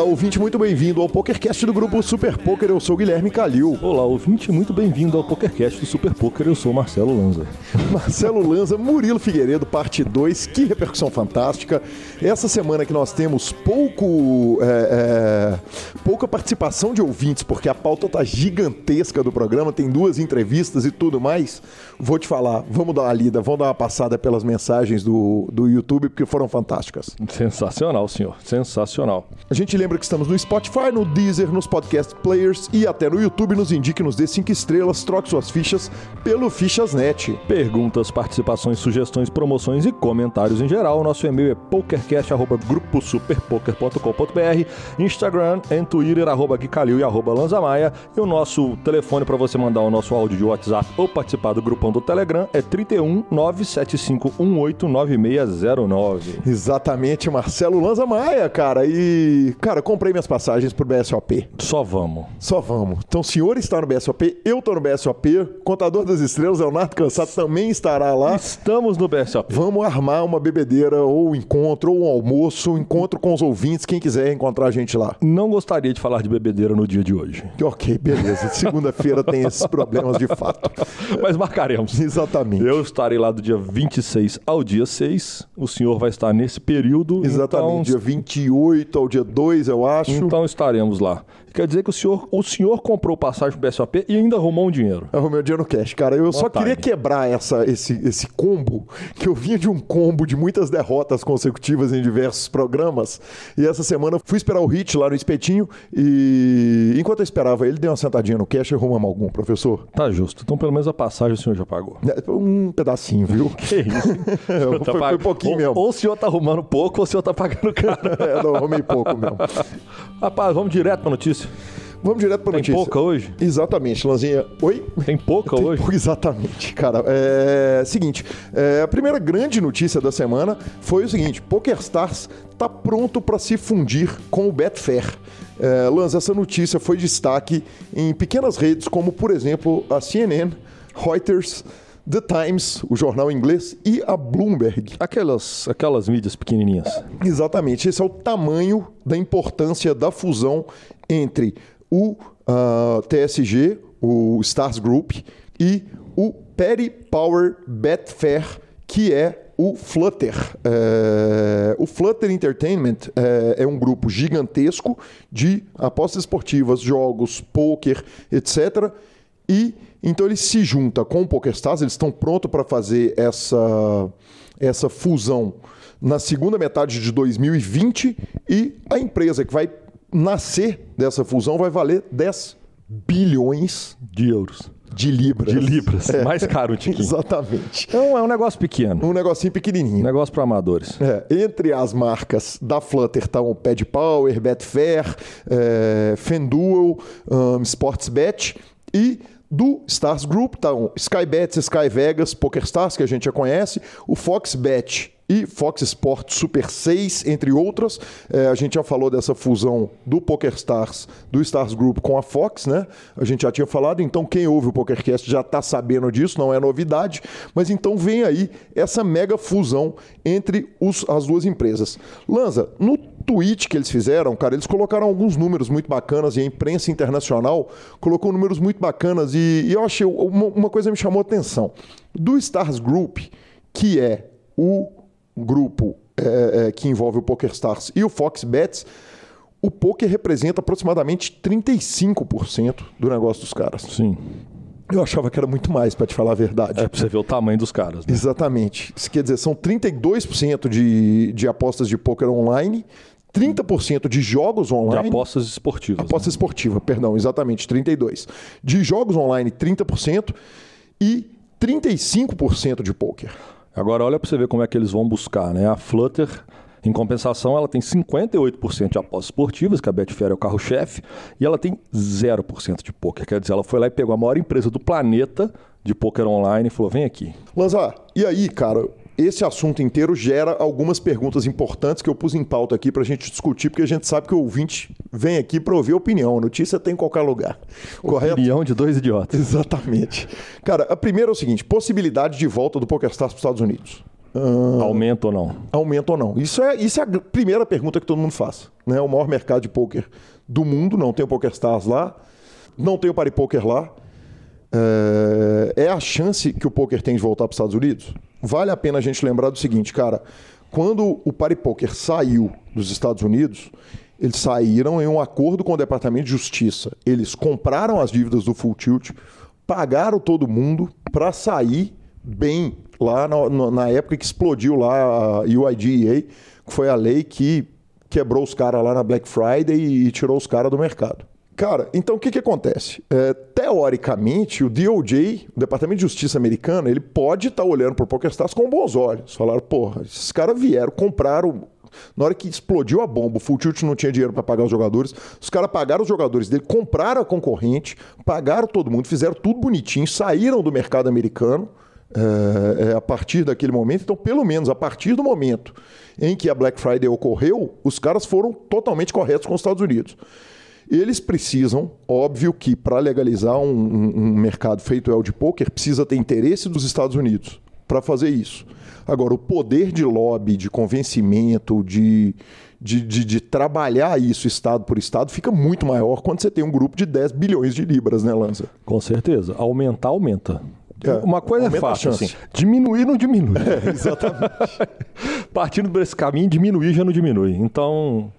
Olá, ouvinte, muito bem-vindo ao PokerCast do grupo Super Poker. Eu sou o Guilherme Calil. Olá, ouvinte, muito bem-vindo ao PokerCast do Super Poker. Eu sou Marcelo Lanza. Marcelo Lanza, Murilo Figueiredo, parte 2. Que repercussão fantástica. Essa semana que nós temos pouco, é, é, pouca participação de ouvintes, porque a pauta tá gigantesca do programa, tem duas entrevistas e tudo mais. Vou te falar, vamos dar uma lida, vamos dar uma passada pelas mensagens do, do YouTube, porque foram fantásticas. Sensacional, senhor. Sensacional. A gente lembra que estamos no Spotify, no Deezer, nos podcast players e até no YouTube. Nos indique, nos dê cinco estrelas, troque suas fichas pelo Fichasnet. Perguntas, participações, sugestões, promoções e comentários em geral. Nosso e-mail é pokercast.gruposuperpoker.com.br Instagram e Twitter, arroba Guicalil e arroba Lanzamaia. E o nosso telefone para você mandar o nosso áudio de WhatsApp ou participar do grupão do Telegram é 31 975 9609. Exatamente, Marcelo Lanza Maia, cara. E, cara, comprei minhas passagens pro BSOP. Só vamos. Só vamos. Então, o senhor está no BSOP, eu tô no BSOP, Contador das Estrelas, Leonardo Cansado também estará lá. Estamos no BSOP. Vamos armar uma bebedeira, ou um encontro, ou um almoço, um encontro com os ouvintes, quem quiser encontrar a gente lá. Não gostaria de falar de bebedeira no dia de hoje. Ok, beleza. Segunda-feira tem esses problemas de fato. Mas marcaremos. Exatamente. Eu estarei lá do dia 26 ao dia 6. O senhor vai estar nesse período. Exatamente. Então, Dia 28 ao dia 2, eu acho. então estaremos lá. Quer dizer que o senhor, o senhor comprou passagem pro BSOP e ainda arrumou um dinheiro. Arrumei o dinheiro no cash, cara. Eu só time. queria quebrar essa, esse, esse combo, que eu vinha de um combo de muitas derrotas consecutivas em diversos programas. E essa semana eu fui esperar o hit lá no espetinho e enquanto eu esperava ele, dei uma sentadinha no cash e arrumamos algum, professor. Tá justo. Então pelo menos a passagem o senhor já pagou. É, Um pedacinho, viu? Que isso? O senhor Foi- foi pouquinho ou, mesmo. Ou o senhor tá arrumando pouco ou o senhor tá pagando caro. é, não, arrumei pouco mesmo. Rapaz, vamos direto pra notícia. Vamos direto pra Tem notícia. pouca hoje? Exatamente, Lanzinha. Oi? Tem pouca Tem hoje? pouco- Exatamente, cara. É, seguinte, é, a primeira grande notícia da semana foi o seguinte: PokerStars está pronto para se fundir com o Betfair. É, Lanz, essa notícia foi destaque em pequenas redes como, por exemplo, a CNN, Reuters, The Times, o jornal inglês, e a Bloomberg. Aquelas, aquelas mídias pequenininhas. Exatamente, esse é o tamanho da importância da fusão entre o ah, TSG, o Stars Group, e o Petty Power Betfair, que é o Flutter. É, o Flutter Entertainment é, é um grupo gigantesco de apostas esportivas, jogos, poker, etc. E então ele se junta com o PokerStars, eles estão prontos para fazer essa, essa fusão na segunda metade de 2020 e a empresa que vai nascer dessa fusão vai valer 10 bilhões De euros. de libras. De libras. É. Mais caro um tiquinho. Exatamente. Então é um negócio pequeno. Um negocinho pequenininho. Negócio para amadores. É, entre as marcas da Flutter estão o Pad Power, Betfair, é, FanDuel, um, Sportsbet e do Stars Group estão Skybets, Sky Vegas, PokerStars, que a gente já conhece, o Foxbet e Fox Sports Super 6, entre outras. É, a gente já falou dessa fusão do PokerStars, do Stars Group com a Fox, né? A gente já tinha falado, então quem ouve o PokerCast já está sabendo disso, não é novidade. Mas então vem aí essa mega fusão entre os- as duas empresas. Lanza, no tweet que eles fizeram, cara, eles colocaram alguns números muito bacanas e a imprensa internacional colocou números muito bacanas e, e eu achei uma, uma coisa me chamou a atenção. Do Stars Group, que é o grupo é, é, que envolve o PokerStars e o Fox Bets, o poker representa aproximadamente 35% do negócio dos caras. Sim. Eu achava que era muito mais, para te falar a verdade. É pra você ver o tamanho dos caras. Né? Exatamente. Isso quer dizer, são 32% de, de apostas de poker online, 30% de jogos De online. apostas esportivas. Aposta esportiva, perdão, exatamente, 32%. De jogos online, 30% e 35% de poker. Agora olha para você ver como é que eles vão buscar, né? A Flutter, em compensação, ela tem 58% de apostas esportivas, que a Betfair é o carro-chefe, e ela tem 0% de poker. Quer dizer, ela foi lá e pegou a maior empresa do planeta de poker online e falou: "Vem aqui". Lanza, e aí, cara, esse assunto inteiro gera algumas perguntas importantes que eu pus em pauta aqui pra gente discutir, porque a gente sabe que o ouvinte vem aqui pra ouvir opinião. A notícia tem em qualquer lugar. Correto? Opinião de dois idiotas. Exatamente. Cara, a primeira é o seguinte: possibilidade de volta do PokerStars para os Estados Unidos. Uh, aumenta ou não? Aumenta ou não. Isso é, isso é a primeira pergunta que todo mundo faz. Né? O maior mercado de poker do mundo, não tem o PokerStars lá, não tem o PariPoker lá. É, é a chance que o poker tem de voltar para os Estados Unidos? Vale a pena a gente lembrar do seguinte, cara. Quando o PariPoker saiu dos Estados Unidos, eles saíram em um acordo com o Departamento de Justiça. Eles compraram as dívidas do Full Tilt, pagaram todo mundo para sair bem lá na, na, época que explodiu lá a UIDEA, que foi a lei que quebrou os caras lá na Black Friday e tirou os caras do mercado. Cara, então o que, que acontece? É, teoricamente, o DOJ, o Departamento de Justiça americano, ele pode estar tá olhando para o PokerStars com bons olhos. Falaram, porra, esses caras vieram, compraram. Na hora que explodiu a bomba, o Full não tinha dinheiro para pagar os jogadores. Os caras pagaram os jogadores dele, compraram a concorrente, pagaram todo mundo, fizeram tudo bonitinho, saíram do mercado americano é, é, a partir daquele momento. Então, pelo menos a partir do momento em que a Black Friday ocorreu, os caras foram totalmente corretos com os Estados Unidos. Eles precisam, óbvio que para legalizar um, um, um, mercado feito el de poker, precisa ter interesse dos Estados Unidos para fazer isso. Agora, o poder de lobby, de convencimento, de, de, de, de, trabalhar isso estado por estado fica muito maior quando você tem um grupo de 10 bilhões de libras, né, Lanza? Com certeza. Aumentar, aumenta. É, Uma coisa é fácil, assim, diminuir não diminui. É, exatamente. Partindo desse caminho, diminuir já não diminui. Então,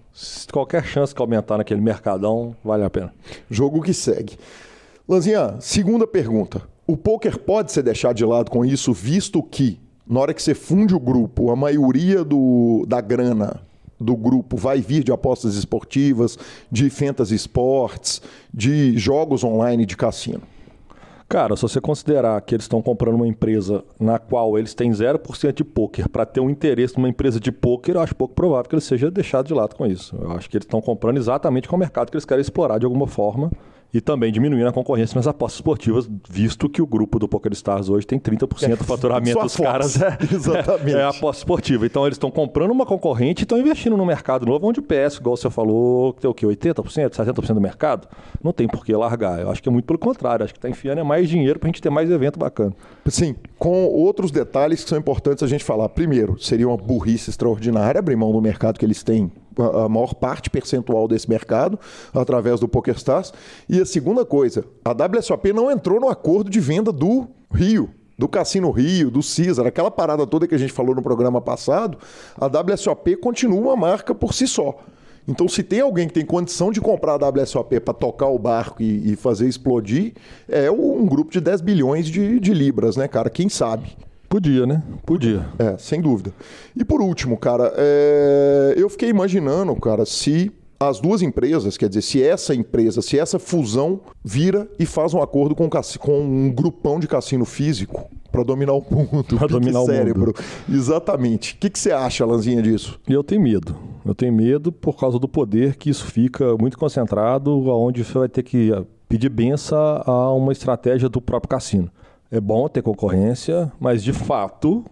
qualquer chance que aumentar naquele mercadão, vale a pena. Jogo que segue. Lanzinha, segunda pergunta. O poker pode ser deixado de lado com isso, visto que, na hora que você funde o grupo, a maioria do, da grana do grupo vai vir de apostas esportivas, de fantasy sports, de jogos online de cassino. Cara, se você considerar que eles estão comprando uma empresa na qual eles têm 0% de poker para ter um interesse numa empresa de poker, eu acho pouco provável que ele seja deixado de lado com isso. Eu acho que eles estão comprando exatamente com o mercado que eles querem explorar de alguma forma e também diminuindo a concorrência nas apostas esportivas, visto que o grupo do PokerStars hoje tem 30% do faturamento dos caras é, Exatamente. é, é aposta esportiva. Então eles estão comprando uma concorrente e estão investindo no mercado novo, onde o PS, igual você falou, tem o quê? 80%, 70% do mercado? Não tem por que largar. Eu acho que é muito pelo contrário. Acho que está enfiando é mais dinheiro para a gente ter mais evento bacana. Sim, com outros detalhes que são importantes a gente falar. Primeiro, seria uma burrice extraordinária abrir mão do mercado que eles têm a maior parte percentual desse mercado através do PokerStars. E a segunda coisa, a WSOP não entrou no acordo de venda do Rio, do Cassino Rio, do Caesar, aquela parada toda que a gente falou no programa passado, a WSOP continua uma marca por si só. Então, se tem alguém que tem condição de comprar a WSOP para tocar o barco e, e, fazer explodir, é um grupo de 10 bilhões de, de libras, né, cara? Quem sabe? Podia, né? Podia. É, sem dúvida. E por último, cara, é... eu fiquei imaginando, cara, se as duas empresas, quer dizer, se essa empresa, se essa fusão vira e faz um acordo com, com um grupão de cassino físico para dominar o mundo, para dominar cérebro. o mundo. Exatamente. O que, que você acha, Lanzinha, disso? Eu tenho medo. Eu tenho medo por causa do poder que isso fica muito concentrado, aonde você vai ter que pedir benção a uma estratégia do próprio cassino. É bom ter concorrência, mas de fato,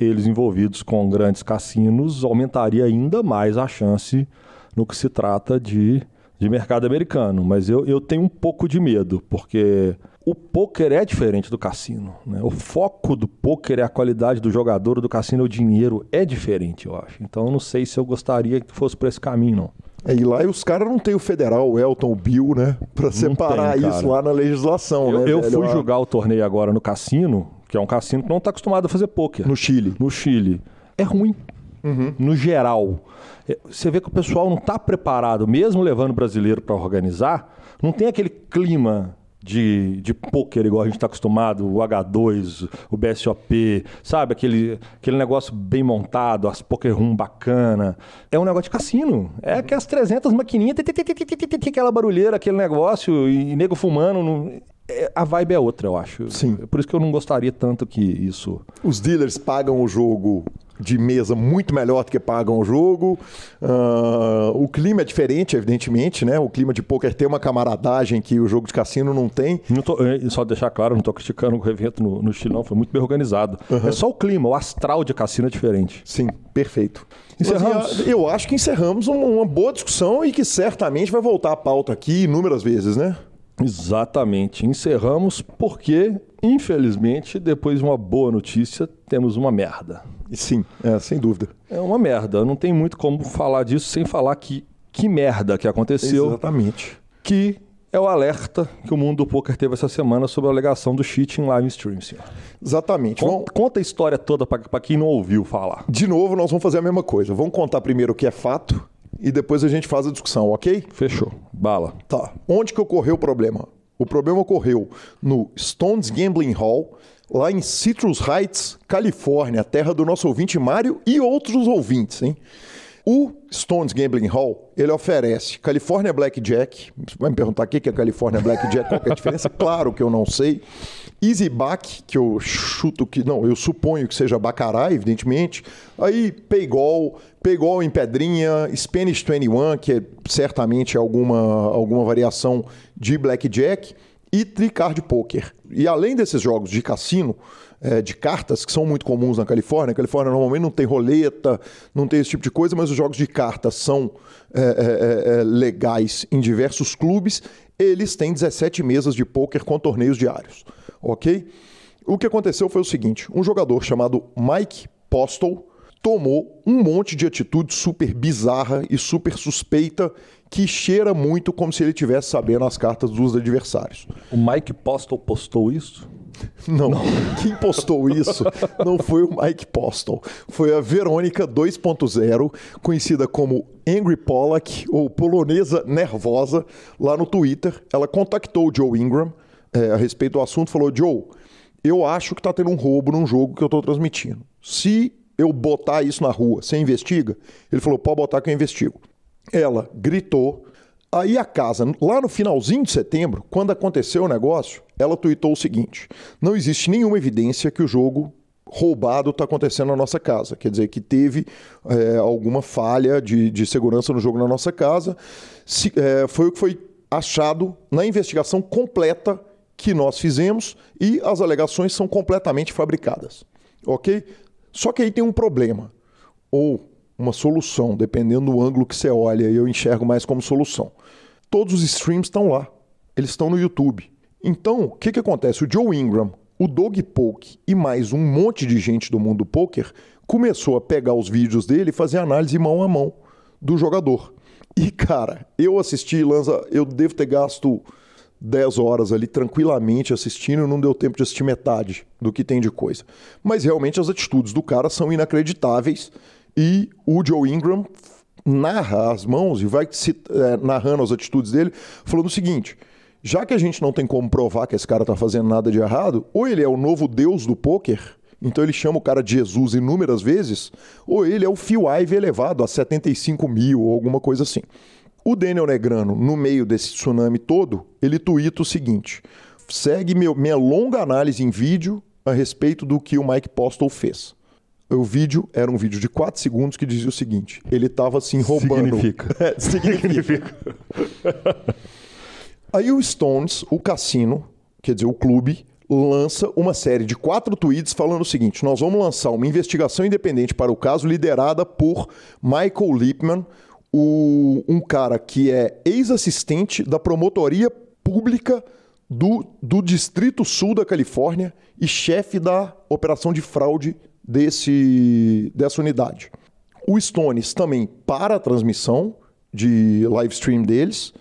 eles envolvidos com grandes cassinos aumentaria ainda mais a chance no que se trata de, de mercado americano. Mas eu, eu tenho um pouco de medo, porque o poker é diferente do cassino. Né? O foco do poker é a qualidade do jogador, do cassino o dinheiro é diferente, eu acho. Então eu não sei se eu gostaria que fosse por esse caminho, não. É, e lá os caras não tem o federal, o Elton, o Bill, né? Pra separar tem, isso lá na legislação, eu, né? Eu fui jogar o torneio agora no cassino, que é um cassino que não está acostumado a fazer poker. No Chile. No Chile. É ruim. Uhum. No geral. É, você vê que o pessoal não está preparado, mesmo levando brasileiro para organizar, não tem aquele clima de, de pôquer, igual a gente está acostumado, o H2, o BSOP, sabe? Aquele, aquele negócio bem montado, as poker room bacana. É um negócio de cassino. É que as 300 maquininhas, aquela barulheira, aquele negócio, e nego fumando. É, a vibe é outra, eu acho. Sim. Por isso que eu não gostaria tanto que isso. Os dealers pagam o jogo de mesa muito melhor do que pagam o jogo. Uh, o clima é diferente, evidentemente, né? O clima de poker tem uma camaradagem que o jogo de cassino não tem. Não tô, só deixar claro, não estou criticando o evento no, no Chile, não. Foi muito bem organizado. Uhum. É só o clima, o astral de cassino é diferente. Sim, perfeito. Encerramos? Eu acho que encerramos uma boa discussão e que certamente vai voltar à pauta aqui inúmeras vezes, né? Exatamente. Encerramos porque, infelizmente, depois de uma boa notícia, temos uma merda. Sim, é, sem dúvida. É uma merda. Não tem muito como falar disso sem falar que que merda que aconteceu. Exatamente. Que é o alerta que o mundo do poker teve essa semana sobre a alegação do cheat em live stream, senhor. Exatamente. Conta, Vamos- conta a história toda para quem não ouviu falar. De novo, nós vamos fazer a mesma coisa. Vamos contar primeiro o que é fato e depois a gente faz a discussão, ok? Fechou. Bala. Tá. Onde que ocorreu o problema? O problema ocorreu no Stones Gambling Hall, lá em Citrus Heights, Califórnia, terra do nosso ouvinte Mário e outros ouvintes, hein? O Stones Gambling Hall, ele oferece California Blackjack. Você vai me perguntar o que é California Blackjack, qual é a diferença? Claro que eu não sei. Easy Back, que eu chuto que... Não, eu suponho que seja Bacará, evidentemente. Aí, Paygol, Paygol em pedrinha, Spanish 21, que é certamente alguma, alguma variação de Blackjack. E Tricard Poker. E além desses jogos de cassino, é, de cartas, que são muito comuns na Califórnia. A Califórnia normalmente não tem roleta, não tem esse tipo de coisa, mas os jogos de cartas são é, é, é, legais em diversos clubes. Eles têm 17 mesas de pôquer com torneios diários, ok? O que aconteceu foi o seguinte: um jogador chamado Mike Postle tomou um monte de atitude super bizarra e super suspeita que cheira muito como se ele tivesse sabendo as cartas dos adversários. O Mike Postle postou isso? Não. Quem postou isso não foi o Mike Postle. Foi a Verônica 2.0, conhecida como Angry Pollock, ou polonesa nervosa, lá no Twitter. Ela contactou o Joe Ingram eh, a respeito do assunto falou: Joe, eu acho que tá tendo um roubo num jogo que eu tô transmitindo. Se eu botar isso na rua, você investiga? Ele falou: pode botar que eu investigo. Ela gritou. Aí a casa, lá no finalzinho de setembro, quando aconteceu o negócio, ela tuitou o seguinte: não existe nenhuma evidência que o jogo roubado está acontecendo na nossa casa. Quer dizer, que teve é, alguma falha de, de segurança no jogo na nossa casa. Se, é, foi o que foi achado na investigação completa que nós fizemos e as alegações são completamente fabricadas. Ok? Só que aí tem um problema. Ou uma solução, dependendo do ângulo que você olha, eu enxergo mais como solução. Todos os streams estão lá. Eles estão no YouTube. Então, o que, que acontece? O Joe Ingram, o Dog Poke e mais um monte de gente do mundo do poker começou a pegar os vídeos dele e fazer análise mão a mão do jogador. E, cara, eu assisti, Lanza, eu devo ter gasto 10 horas ali tranquilamente assistindo, não deu tempo de assistir metade do que tem de coisa. Mas realmente as atitudes do cara são inacreditáveis e o Joe Ingram narra as mãos e vai se, é, narrando as atitudes dele, falando o seguinte: já que a gente não tem como provar que esse cara tá fazendo nada de errado, ou ele é o novo deus do poker, então ele chama o cara de Jesus inúmeras vezes, ou ele é o Phil Ive elevado a 75 mil ou alguma coisa assim. O Daniel Negrano, no meio desse tsunami todo, ele tuita o seguinte: segue meu, minha longa análise em vídeo a respeito do que o Mike Postle fez. O vídeo era um vídeo de 4 segundos que dizia o seguinte: ele estava assim roubando. Significa. É, significa. Aí o Stones, o cassino, quer dizer, o clube, lança uma série de quatro tweets falando o seguinte: nós vamos lançar uma investigação independente para o caso, liderada por Michael Lipman, o, um cara que é ex-assistente da promotoria pública do, do Distrito Sul da Califórnia e chefe da operação de fraude desse, dessa unidade. O Stones também para a transmissão de live stream deles.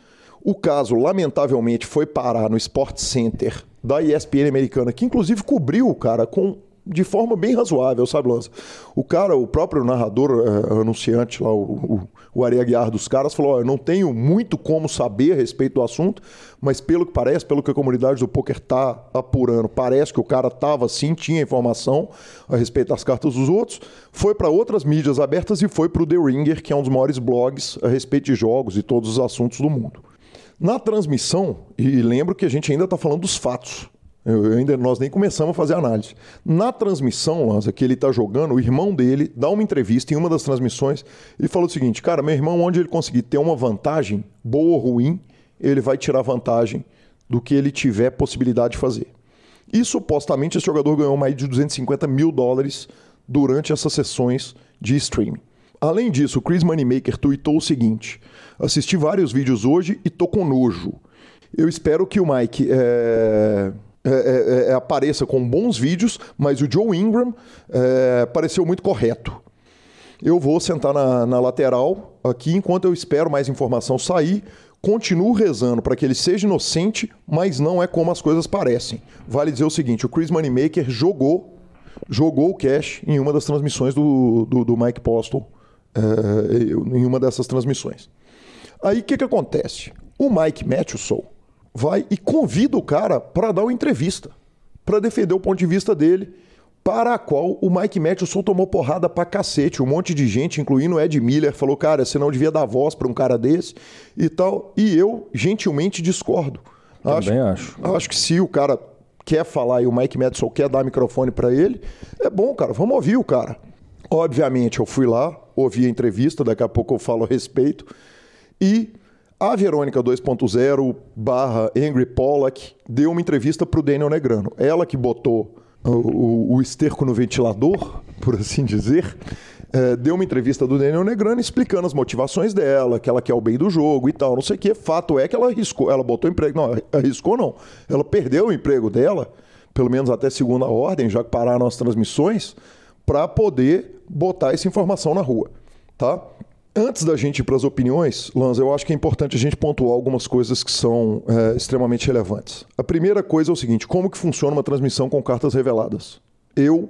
O caso, lamentavelmente, foi parar no Sport Center da ESPN americana, que inclusive cobriu o cara com de forma bem razoável, sabe, Lança? O cara, o próprio narrador, eh, anunciante lá, o, o, o Ari Aguiar dos caras, falou: "Ó, eu não tenho muito como saber a respeito do assunto, mas pelo que parece, pelo que a comunidade do poker tá apurando, parece que o cara tava sim, tinha informação a respeito das cartas dos outros, foi para outras mídias abertas e foi para o The Ringer, que é um dos maiores blogs a respeito de jogos e todos os assuntos do mundo. Na transmissão, e lembro que a gente ainda está falando dos fatos, eu, ainda, nós nem começamos a fazer análise. Na transmissão, Lanza, que ele está jogando, o irmão dele dá uma entrevista em uma das transmissões. Ele falou o seguinte: Cara, meu irmão, onde ele conseguir ter uma vantagem, boa ou ruim, ele vai tirar vantagem do que ele tiver possibilidade de fazer. E supostamente esse jogador ganhou mais de 250 mil dólares durante essas sessões de streaming. Além disso, o Chris Moneymaker tweetou o seguinte: Assisti vários vídeos hoje e tô com nojo. Eu espero que o Mike é, é, é, é apareça com bons vídeos, mas o Joe Ingram é, pareceu muito correto. Eu vou sentar na, na lateral aqui enquanto eu espero mais informação sair. Continuo rezando para que ele seja inocente, mas não é como as coisas parecem. Vale dizer o seguinte: o Chris Moneymaker jogou, jogou o cash em uma das transmissões do, do, do Mike Postle, é, em uma dessas transmissões. Aí o que, que acontece? O Mike Matheson vai e convida o cara para dar uma entrevista, para defender o ponto de vista dele para a qual o Mike Matheson tomou porrada pra cacete. Um monte de gente, incluindo o Ed Miller, falou: cara, você não devia dar voz para um cara desse e tal. E eu, gentilmente, discordo. Também acho. Acho, acho que se o cara quer falar e o Mike Matheson quer dar microfone para ele, é bom, cara, vamos ouvir o cara. Obviamente, eu fui lá, ouvi a entrevista, daqui a pouco eu falo a respeito. E a Verônica 2.0 barra Angry Pollack deu uma entrevista para o Daniel Negrano. Ela que botou o, o esterco no ventilador, por assim dizer, é, deu uma entrevista do Daniel Negrano explicando as motivações dela, que ela quer o bem do jogo e tal, não sei o que. Fato é que ela arriscou, ela botou emprego. Não, arriscou não. Ela perdeu o emprego dela, pelo menos até segunda ordem, já que pararam as transmissões, para poder botar essa informação na rua. Tá? Antes da gente ir para as opiniões, Lanza, eu acho que é importante a gente pontuar algumas coisas que são é, extremamente relevantes. A primeira coisa é o seguinte: como que funciona uma transmissão com cartas reveladas? Eu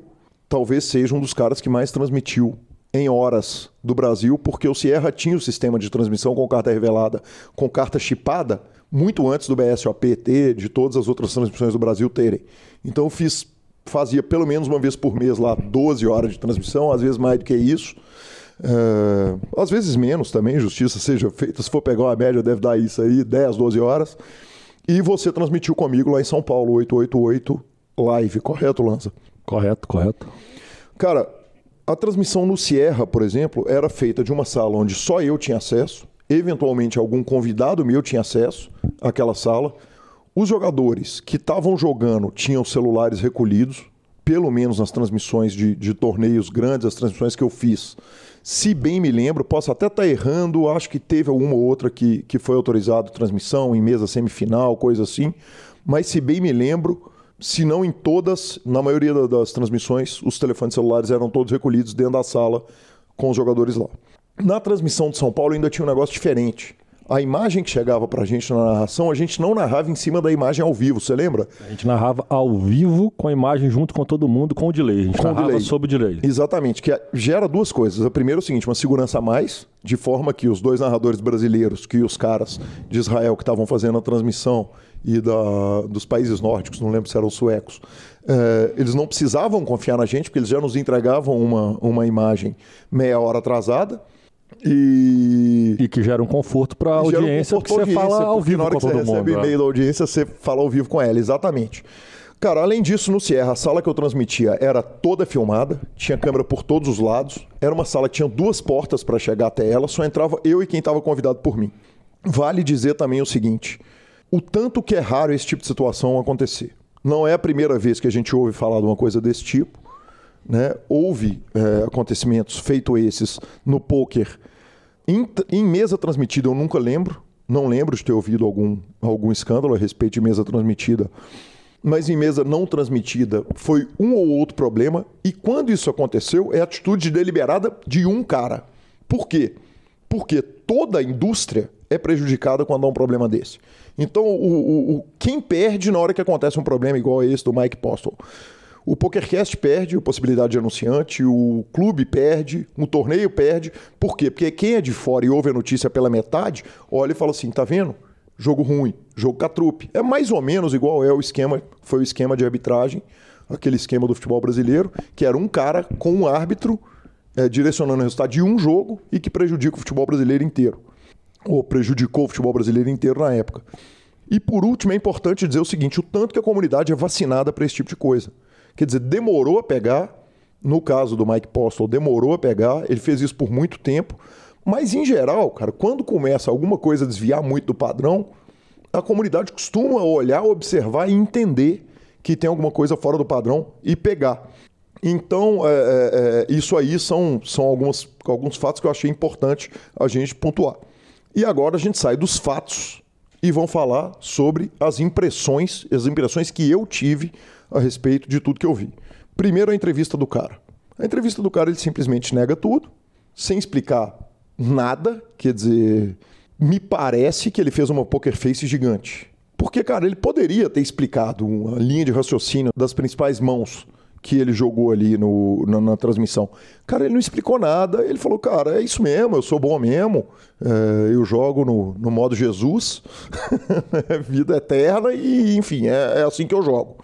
talvez seja um dos caras que mais transmitiu em horas do Brasil, porque o Sierra tinha o sistema de transmissão com carta revelada, com carta chipada, muito antes do BSOP ter, de todas as outras transmissões do Brasil terem. Então eu fiz, fazia pelo menos uma vez por mês lá 12 horas de transmissão, às vezes mais do que isso. Uh, às vezes menos também, justiça seja feita. Se for pegar uma média, deve dar isso aí, 10, 12 horas. E você transmitiu comigo lá em São Paulo, 888 live, correto, Lança? Correto, correto. Cara, a transmissão no Sierra, por exemplo, era feita de uma sala onde só eu tinha acesso, eventualmente algum convidado meu tinha acesso àquela sala. Os jogadores que estavam jogando tinham celulares recolhidos, pelo menos nas transmissões de, de torneios grandes, as transmissões que eu fiz se bem me lembro, posso até estar tá errando, acho que teve alguma outra que, que foi autorizado transmissão em mesa semifinal, coisa assim. Mas se bem me lembro, se não em todas, na maioria das transmissões, os telefones celulares eram todos recolhidos dentro da sala com os jogadores lá. Na transmissão de São Paulo ainda tinha um negócio diferente a imagem que chegava pra gente na narração, a gente não narrava em cima da imagem ao vivo, você lembra? A gente narrava ao vivo com a imagem junto com todo mundo, com o delay. A gente com narrava delay. sob o delay. Exatamente, que gera duas coisas. A primeira é o seguinte, uma segurança a mais, de forma que os dois narradores brasileiros, que os caras de Israel que estavam fazendo a transmissão e da, dos países nórdicos, não lembro se eram suecos, é, eles não precisavam confiar na gente, porque eles já nos entregavam uma, uma imagem meia hora atrasada, e... e que gera um conforto para a audiência, um porque você fala ao vivo na hora com que você mundo. recebe e-mail da audiência, você fala ao vivo com ela, exatamente. Cara, além disso, no Sierra, a sala que eu transmitia era toda filmada, tinha câmera por todos os lados, era uma sala que tinha duas portas para chegar até ela, só entrava eu e quem estava convidado por mim. Vale dizer também o seguinte: o tanto que é raro esse tipo de situação acontecer. Não é a primeira vez que a gente ouve falar de uma coisa desse tipo. Né? Houve é, acontecimentos feito esses no poker em, em, mesa transmitida. Eu nunca lembro, não lembro de ter ouvido algum, algum escândalo a respeito de mesa transmitida. Mas em mesa não transmitida foi um ou outro problema. E quando isso aconteceu, é atitude deliberada de um cara. Por quê? Porque toda a indústria é prejudicada quando há um problema desse. Então, o, o, o, quem perde na hora que acontece um problema igual esse do Mike Postle? O PokerCast perde a possibilidade de anunciante, o clube perde, o torneio perde. Por quê? Porque quem é de fora e ouve a notícia pela metade, olha e fala assim: tá vendo? Jogo ruim, jogo catrupe. É mais ou menos igual é o esquema, foi o esquema de arbitragem, aquele esquema do futebol brasileiro, que era um cara com um árbitro é, direcionando o resultado de um jogo e que prejudica o futebol brasileiro inteiro. Ou prejudicou o futebol brasileiro inteiro na época. E por último, é importante dizer o seguinte: o tanto que a comunidade é vacinada para esse tipo de coisa. Quer dizer, demorou a pegar. No caso do Mike Postle, demorou a pegar. Ele fez isso por muito tempo. Mas, em geral, cara, quando começa alguma coisa a desviar muito do padrão, a comunidade costuma olhar, observar e entender que tem alguma coisa fora do padrão e pegar. Então, é, é, é isso aí são, são algumas, alguns fatos que eu achei importante a gente pontuar. E agora a gente sai dos fatos e vão falar sobre as impressões, as impressões que eu tive a respeito de tudo que eu vi. Primeiro, a entrevista do cara. A entrevista do cara, ele simplesmente nega tudo, sem explicar nada, quer dizer, me parece que ele fez uma poker face gigante. Porque, cara, ele poderia ter explicado uma linha de raciocínio das principais mãos que ele jogou ali no, na, na, transmissão. Cara, ele não explicou nada. Ele falou, cara, é isso mesmo, eu sou bom mesmo. É, eu jogo no, no modo Jesus, vida eterna, e enfim, é, é assim que eu jogo.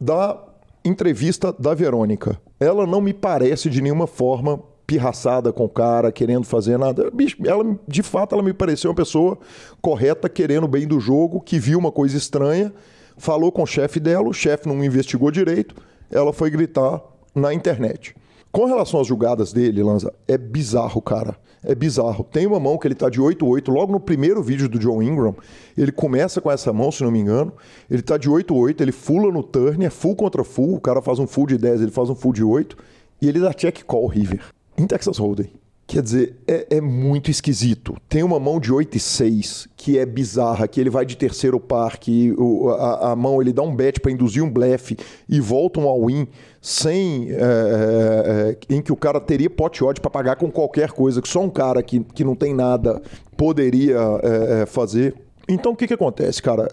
Da entrevista da Verônica. Ela não me parece de nenhuma forma pirraçada com o cara, querendo fazer nada. Ela, de fato, ela me pareceu uma pessoa correta, querendo bem do jogo, que viu uma coisa estranha, falou com o chefe dela, o chefe não investigou direito, ela foi gritar na internet. Com relação às julgadas dele, Lanza, é bizarro, cara. É bizarro. Tem uma mão que ele tá de 8-8, logo no primeiro vídeo do John Ingram, ele começa com essa mão, se não me engano. Ele tá de 8-8, ele fula no turn, é full contra full, o cara faz um full de 10, ele faz um full de 8, e ele dá check call river em Texas Hold'em. Quer dizer, é, é, muito esquisito. Tem uma mão de 8 e 6 que é bizarra, que ele vai de terceiro par, que o, a, a, mão ele dá um bet para induzir um blefe e volta um all-in sem. É, é, é, em que o cara teria pote odd para pagar com qualquer coisa, que só um cara que, que não tem nada poderia é, é, fazer. Então o que, que acontece, cara?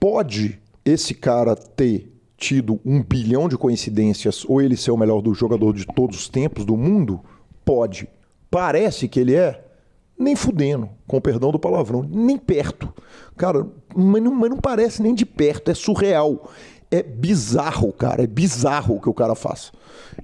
pode esse cara ter tido um bilhão de coincidências ou ele ser o melhor do jogador de todos os tempos do mundo? Pode. Parece que ele é? Nem fudendo, com perdão do palavrão, nem perto. Cara, mas não, mas não parece nem de perto, é surreal. É bizarro, cara, é bizarro o que o cara faz.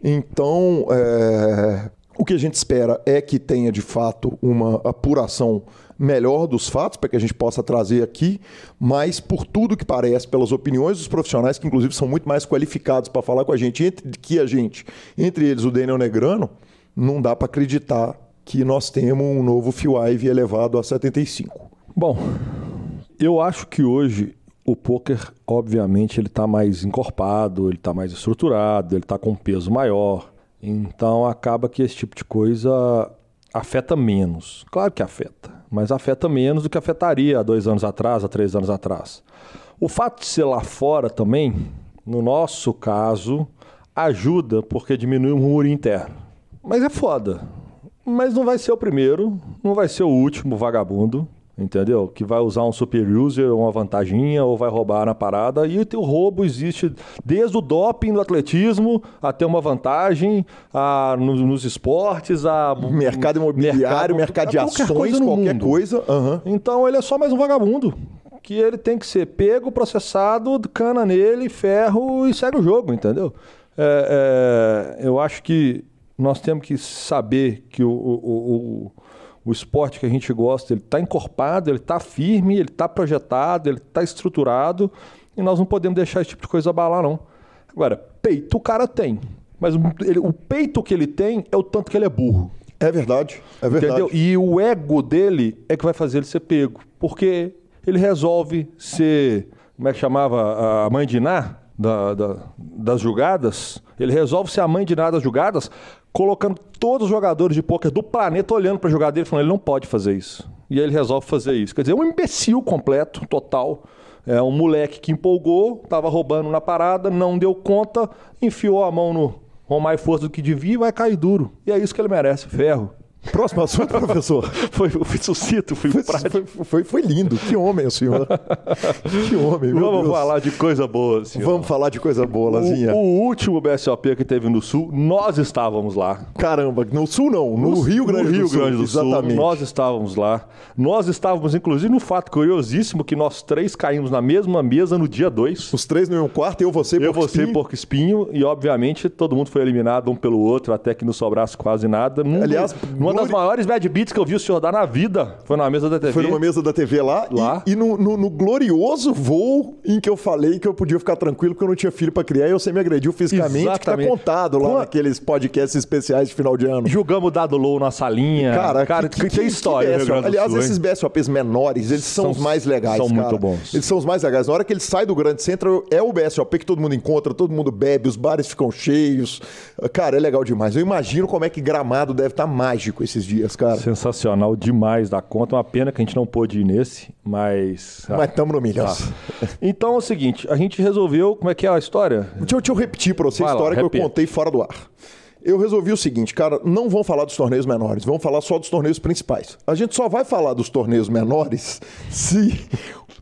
Então, é... o que a gente espera é que tenha de fato uma apuração melhor dos fatos para que a gente possa trazer aqui, mas por tudo que parece, pelas opiniões dos profissionais, que inclusive são muito mais qualificados para falar com a gente entre, que a gente, entre eles o Daniel Negrano, não dá para acreditar que nós temos um novo Ive elevado a 75. Bom, eu acho que hoje o poker, obviamente, ele está mais encorpado, ele está mais estruturado, ele está com um peso maior. Então acaba que esse tipo de coisa afeta menos. Claro que afeta, mas afeta menos do que afetaria há dois anos atrás, há três anos atrás. O fato de ser lá fora também, no nosso caso, ajuda porque diminui o muro interno. Mas é foda. Mas não vai ser o primeiro, não vai ser o último vagabundo entendeu? Que vai usar um super user, uma vantaginha, ou vai roubar na parada. E o roubo existe desde o doping do atletismo até uma vantagem a, nos, nos esportes, a mercado imobiliário, mercado, mercado de ações, coisa qualquer coisa. Uhum. Então ele é só mais um vagabundo. Que ele tem que ser pego, processado, cana nele, ferro e segue o jogo, entendeu? É, é, eu acho que nós temos que saber que o, o, o o esporte que a gente gosta, ele está encorpado, ele está firme, ele está projetado, ele está estruturado e nós não podemos deixar esse tipo de coisa abalar, não. Agora, peito o cara tem, mas ele, o peito que ele tem é o tanto que ele é burro. É verdade, é verdade. Entendeu? E o ego dele é que vai fazer ele ser pego, porque ele resolve ser, como é que chamava, a mãe de Iná da, da, das julgadas, ele resolve ser a mãe de Iná das julgadas colocando todos os jogadores de pôquer do planeta olhando para a jogada dele, falando ele não pode fazer isso. E ele resolve fazer isso. Quer dizer, um imbecil completo, total. É um moleque que empolgou, estava roubando na parada, não deu conta, enfiou a mão no com mais força do que devia e vai cair duro. E é isso que ele merece, ferro. Próximo assunto, professor. foi, foi sucinto, foi, foi prático. Foi, foi, lindo. Que homem, senhor. que homem, meu Vamos Deus. falar de coisa boa, senhor. Vamos falar de coisa boa, Lazinha. O, o, último BSOP que teve no Sul, nós estávamos lá. Caramba, no Sul não, no, no Rio Grande no Rio do Sul. Grande do Exatamente. Sul. Nós estávamos lá. Nós estávamos, inclusive, no fato curiosíssimo que nós três caímos na mesma mesa no dia 2. Os três no mesmo quarto, eu, você e Eu, você e Porco Espinho. E, obviamente, todo mundo foi eliminado um pelo outro, até que não sobrasse quase nada. Num, Aliás, numa das maiores bad beats que eu vi o senhor dar na vida. Foi numa mesa da TV. Foi numa mesa da TV lá. Lá. E, e no, no, no, glorioso voo em que eu falei que eu podia ficar tranquilo porque eu não tinha filho para criar e você me agrediu fisicamente, Exatamente. que tá contado lá naqueles podcasts especiais de final de ano. Julgamos o Dado Low na salinha. Cara, cara que, que, que tem história. Que Aliás, Sul, esses BSOPs menores, eles são, são, os mais legais. São cara. muito bons. Eles são os mais legais. Na hora que ele sai do grande centro, é o BSOP que todo mundo encontra, todo mundo bebe, os bares ficam cheios. Cara, é legal demais. Eu imagino como é que gramado deve estar tá mágico esses dias, cara. Sensacional demais da conta. Uma pena que a gente não pôde ir nesse, mas. Mas estamos no milhão. Tá. Então é o seguinte, a gente resolveu. Como é que é a história? Deixa eu, deixa eu repetir pra você a Vai lá, história que eu repita. contei fora do ar. Eu resolvi o seguinte, cara, não vão falar dos torneios menores, vamos falar só dos torneios principais. A gente só vai falar dos torneios menores se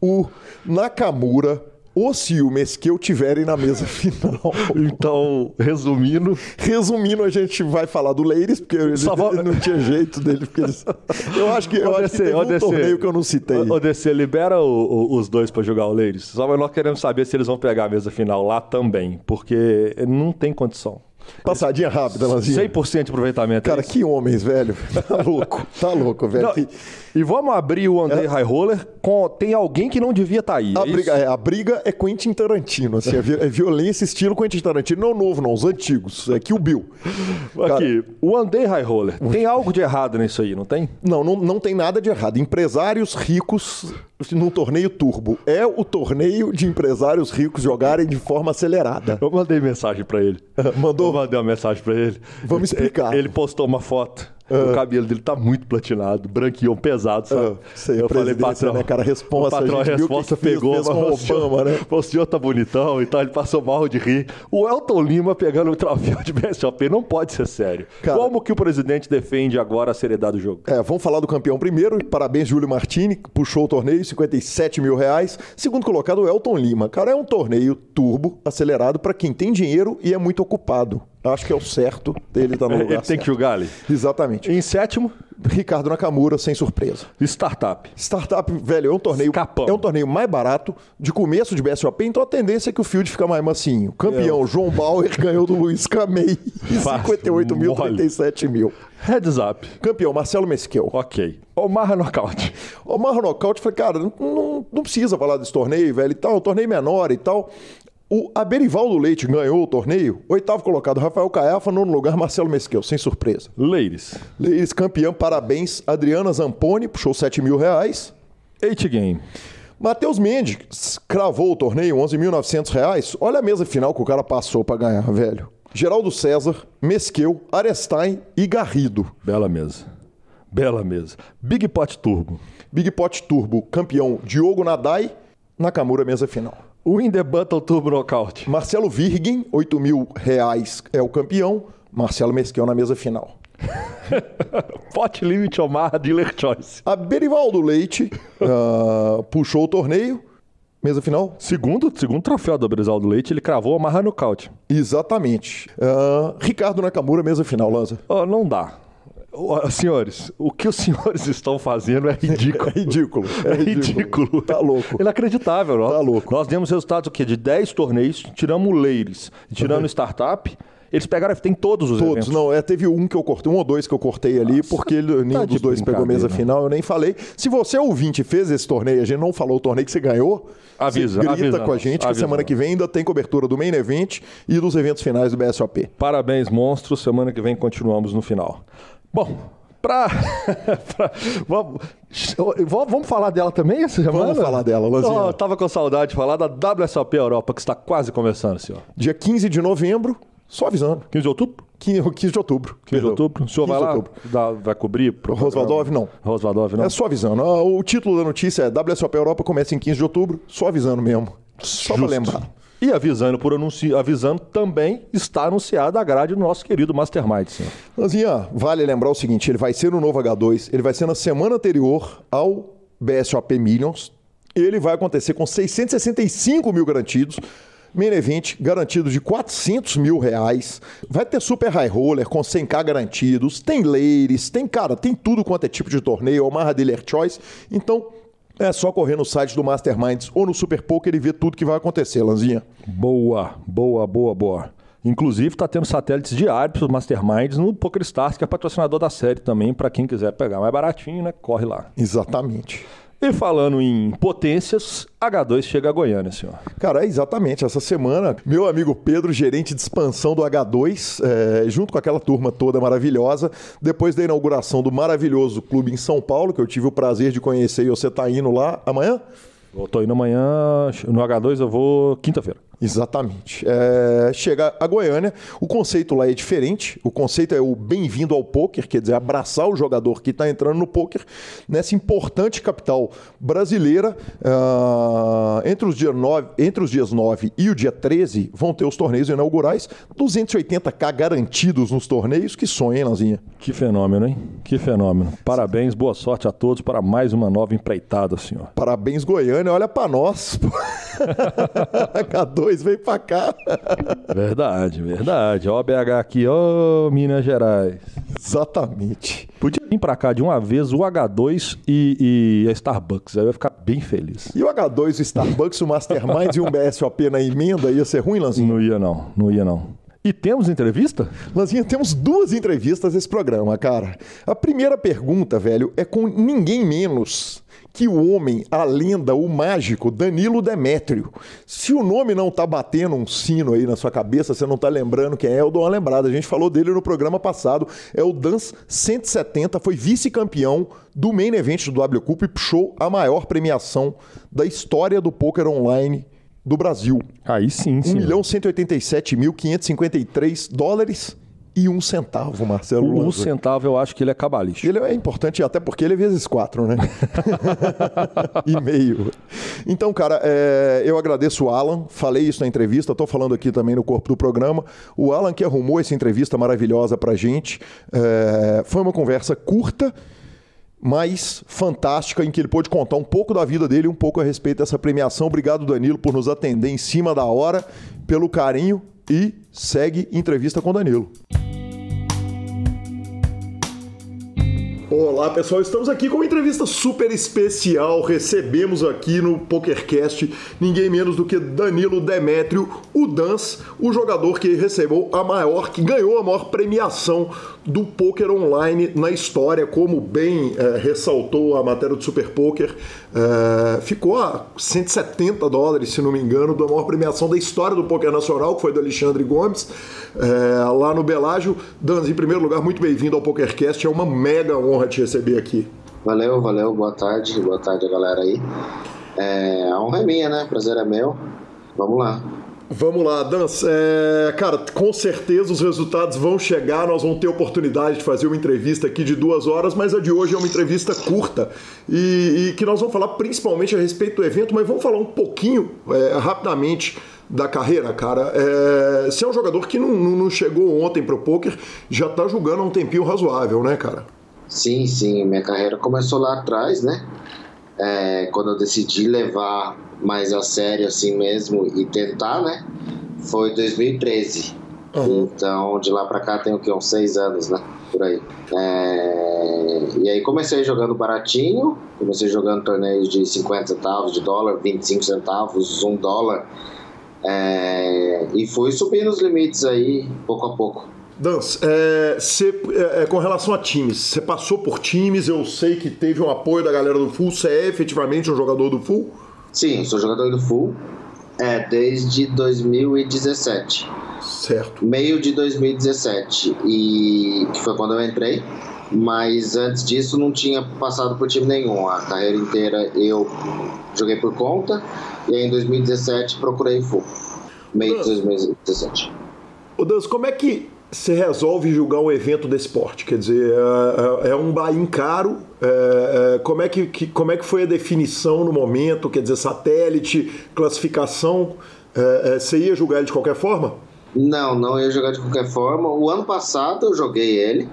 o Nakamura ou se o Mesquil tiverem na mesa final. Então, resumindo, Resumindo, a gente vai falar do Ladies, porque ele, vou- ele não tinha jeito dele. Porque eles- Eu acho que, eu Ô, acho que teve um DC. torneio que eu não citei. Ô, DC, libera o- o- os dois pra jogar o Ladies. Só que nós queremos saber se eles vão pegar a mesa final lá também, porque não tem condição. Passadinha rápida, Lanzinha. 100% de aproveitamento. é Cara, isso? que homens, velho. Tá louco, tá louco, velho. Não, Que- e vamos abrir o Andrei High Roller com. Tem alguém que não devia estar aí. A é briga, é, a briga é Quentin Tarantino, assim, é, é violência estilo Quentin Tarantino, não novo, não, os antigos, é Kill Bill. Cara, Aqui, o Andrei High Roller. Tem algo de errado nisso aí, não tem? não, não, não tem nada de errado. Empresários ricos num torneio turbo. É o torneio de empresários ricos jogarem de forma acelerada. Eu mandei mensagem pra ele. Mandou? Mandei uma mensagem pra ele. Vamos explicar. Ele postou uma foto. O cabelo dele tá muito platinado, branquião, pesado, sabe? Ah, sei, a presidência, né, cara? A responsa, o patrão, a a gente resposta que pegou. fez mas o o senhor- Obama, né? O senhor tá bonitão e tal, ele passou mal de rir. O Elton Lima pegando o troféu de BSOP não pode ser sério. Cara- Como que o presidente defende agora a seriedade do jogo? É, vamos falar do campeão primeiro. Parabéns, Júlio Martini, que puxou o torneio, 57 mil reais. Segundo colocado, o Elton Lima. Cara, é um torneio turbo, acelerado, para quem tem dinheiro e é muito ocupado. Acho que é o certo dele estar no lugar Ele tem certo. que julgar ali. Exatamente. Em sétimo, Ricardo Nakamura, sem surpresa. startup. Startup, velho, é um torneio. Escapão. É um torneio mais barato, de começo de BSOP, então a tendência é que o field fica mais macinho. Campeão, João Bauer ganhou do Luiz Camei. Fácil, 58 mil, mole. 37 mil. Heads up. Campeão, Marcelo Mesquel. Ok. Omar nocaute. O Marro Nocaute, falei, cara, não, não, não precisa falar desse torneio, velho, e tal, um torneio menor e tal. O Aberivaldo Leite ganhou o torneio, oitavo colocado, Rafael Caiafa, nono lugar, Marcelo Mesquel, sem surpresa. Ladies. Eles campeão, parabéns, Adriana Zamponi, puxou 7 mil reais. Eight game. Matheus Mendes cravou o torneio, 11.900 reais. Olha a mesa final que o cara passou pra ganhar, velho. Geraldo César, Mesquel, Arestain e Garrido. Bela mesa. Bela mesa. Big Pot Turbo. Big Pot Turbo, campeão Diogo Nadai, Nakamura, mesa final. Win the Battle Turbo Knockout. Marcelo Virgin, 8 mil reais é o campeão. Marcelo Mesquel na mesa final. Pot Limit Omar Dealer Choice. A Berivaldo Leite ah, puxou o torneio. Mesa final? Segundo, segundo troféu do Brisaldo Leite, ele cravou Omar nocaute. Exatamente. Ah, Ricardo Nakamura, mesa final, Lanza. Ó, não dá. Ó, senhores, o que os senhores estão fazendo é ridículo. É ridículo. É ridículo. Tá louco. Inacreditável, não? Tá louco. Nós demos resultados o quê? De 10 torneios, tiramos o Leires, tirando o Startup. Eles pegaram, tem todos os Todos, eventos. não. É, teve um que eu cortei, um ou dois que eu cortei ali, porque ele- nenhum tá de dos dois pegou mesa final, eu nem falei. Se você ouvinte fez esse torneio, a gente não falou o torneio que você ganhou, Avisa, você grita avisa com a gente que avisa semana nós. que vem ainda tem cobertura do Main Event e dos eventos finais do BSOP. Parabéns, monstros. Semana que vem continuamos no final. Bom, pra. pra- vamos, vamos falar dela também essa semana? Vamos falar dela, Lanzinha. Oh, eu tava com saudade de falar da WSOP Europa, que está quase começando, senhor. Dia 15 de novembro, só avisando. 15 de outubro? 15, 15 de outubro. 15 de outubro? O senhor 15 vai lá? Dá- vai cobrir? pro programa? não. Rosvaldov, não? É só avisando. O título da notícia é WSOP Europa começa em 15 de outubro, só avisando mesmo. Só pra Justo. lembrar. E avisando por anunci... avisando também está anunciada a grade do nosso querido Mastermind, senhor. Lanzinha, vale lembrar o seguinte: ele vai ser no novo H2, ele vai ser na semana anterior ao BSOP Millions. Ele vai acontecer com 665 mil garantidos. Main Event garantido de 400 mil reais. Vai ter Super High Roller com 100k garantidos. Tem Ladies, tem, cara, tem tudo quanto é tipo de torneio. Omaha Dealer Choice. Então, é só correr no site do Masterminds ou no Super Poker e ver tudo que vai acontecer, Lanzinha. Boa, boa, boa, boa. Inclusive, tá tendo satélites diários para os Masterminds no PokerStars, que é patrocinador da série também, para quem quiser pegar mais baratinho, né? Corre lá. Exatamente. E falando em potências, H2 chega a Goiânia, senhor. Cara, é exatamente. Essa semana, meu amigo Pedro, gerente de expansão do H2, é, junto com aquela turma toda maravilhosa, depois da inauguração do maravilhoso clube em São Paulo, que eu tive o prazer de conhecer e você tá indo lá amanhã? Eu tô indo amanhã, no H2 eu vou quinta-feira. Exatamente. É, chega a Goiânia, o conceito lá é diferente. O conceito é o bem-vindo ao poker, quer dizer, abraçar o jogador que está entrando no poker nessa importante capital brasileira. Uh, entre, os dia 9, entre os dias 9 e o dia 13 vão ter os torneios inaugurais. 280k garantidos nos torneios. Que sonho, hein, Lanzinha? Que fenômeno, hein? Que fenômeno. Parabéns, boa sorte a todos para mais uma nova empreitada, senhor. Parabéns, Goiânia. Olha para nós. K2 vem pra cá. Verdade, verdade. Ó, BH aqui, ó, Minas Gerais. Exatamente. Podia vir pra cá de uma vez o H2 e, e a Starbucks. Aí eu ia ficar bem feliz. E o H2, o Starbucks, o Mastermind e um BSOP na emenda ia ser ruim, Lanzinho? Não ia, não. Não ia, não. E temos entrevista? Lanzinha, temos duas entrevistas nesse programa, cara. A primeira pergunta, velho, é com ninguém menos que o homem, a lenda, o mágico, Danilo Demétrio. Se o nome não tá batendo um sino aí na sua cabeça, você não tá lembrando quem é, eu dou uma lembrada. A gente falou dele no programa passado. É o Dance 170, foi vice-campeão do main event do W Cup e puxou a maior premiação da história do poker online do Brasil. Aí sim, sim. 1 milhão 187 mil 553 dólares e um centavo, Marcelo. Um centavo eu acho que ele é cabalístico. Ele é importante até porque ele é vezes quatro, né? e meio. Então, cara, é, eu agradeço o Alan. Falei isso na entrevista, estou falando aqui também no corpo do programa. O Alan que arrumou essa entrevista maravilhosa pra gente. É, foi uma conversa curta mas fantástica, em que ele pôde contar um pouco da vida dele, um pouco a respeito dessa premiação. Obrigado, Danilo, por nos atender em cima da hora, pelo carinho e segue entrevista com Danilo. Olá pessoal, estamos aqui com uma entrevista super especial. Recebemos aqui no PokerCast ninguém menos do que Danilo Demétrio, o Dans, o jogador que recebeu a maior, que ganhou a maior premiação do poker online na história, como bem é, ressaltou a matéria do Super Poker. É, ficou a 170 dólares, se não me engano, da maior premiação da história do poker nacional, que foi do Alexandre Gomes, é, lá no Belágio. Dans, em primeiro lugar, muito bem-vindo ao PokerCast. É uma mega honra te receber aqui. Valeu, valeu. Boa tarde. Boa tarde, galera aí. É, a honra é minha, né? Prazer é meu. Vamos lá. Vamos lá, Dan. É, cara, com certeza os resultados vão chegar. Nós vamos ter oportunidade de fazer uma entrevista aqui de duas horas, mas a de hoje é uma entrevista curta e, e que nós vamos falar principalmente a respeito do evento, mas vamos falar um pouquinho é, rapidamente da carreira, cara. É, você é um jogador que não, não chegou ontem pro poker, já tá jogando há um tempinho razoável, né, cara? Sim, sim. Minha carreira começou lá atrás, né? É, quando eu decidi levar mais a sério assim mesmo e tentar, né? Foi 2013. Uhum. Então, de lá pra cá tem o que? Uns seis anos, né? Por aí. É... E aí comecei jogando baratinho, comecei jogando torneios de 50 centavos de dólar, 25 centavos, 1 dólar. É... E fui subindo os limites aí, pouco a pouco. Dans, é, cê, é, é, com relação a times, você passou por times, eu sei que teve um apoio da galera do Full, você é efetivamente um jogador do Full? Sim, sou jogador do Full é, desde 2017. Certo. Meio de 2017, e que foi quando eu entrei, mas antes disso não tinha passado por time nenhum. A carreira inteira eu joguei por conta, e aí em 2017 procurei Full. Meio de 2017. Ô Deus, como é que você resolve julgar um evento desse porte? Quer dizer, é, é, é um buy caro? É, é, como, é que, que, como é que foi a definição no momento? Quer dizer, satélite, classificação, é, é, você ia julgar ele de qualquer forma? Não, não ia jogar de qualquer forma. O ano passado eu joguei ele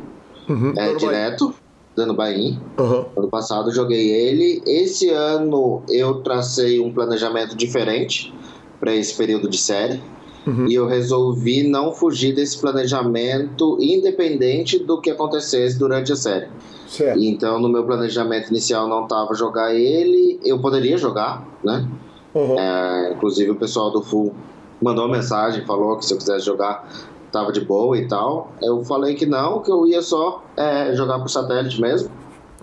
uhum, é, direto, dando buy-in. Uhum. Ano passado eu joguei ele. Esse ano eu tracei um planejamento diferente para esse período de série. Uhum. E eu resolvi não fugir desse planejamento, independente do que acontecesse durante a série. Certo. Então, no meu planejamento inicial não estava jogar ele, eu poderia jogar, né? Uhum. É, inclusive o pessoal do Full mandou uma mensagem, falou que se eu quisesse jogar tava de boa e tal. Eu falei que não, que eu ia só é, jogar por satélite mesmo.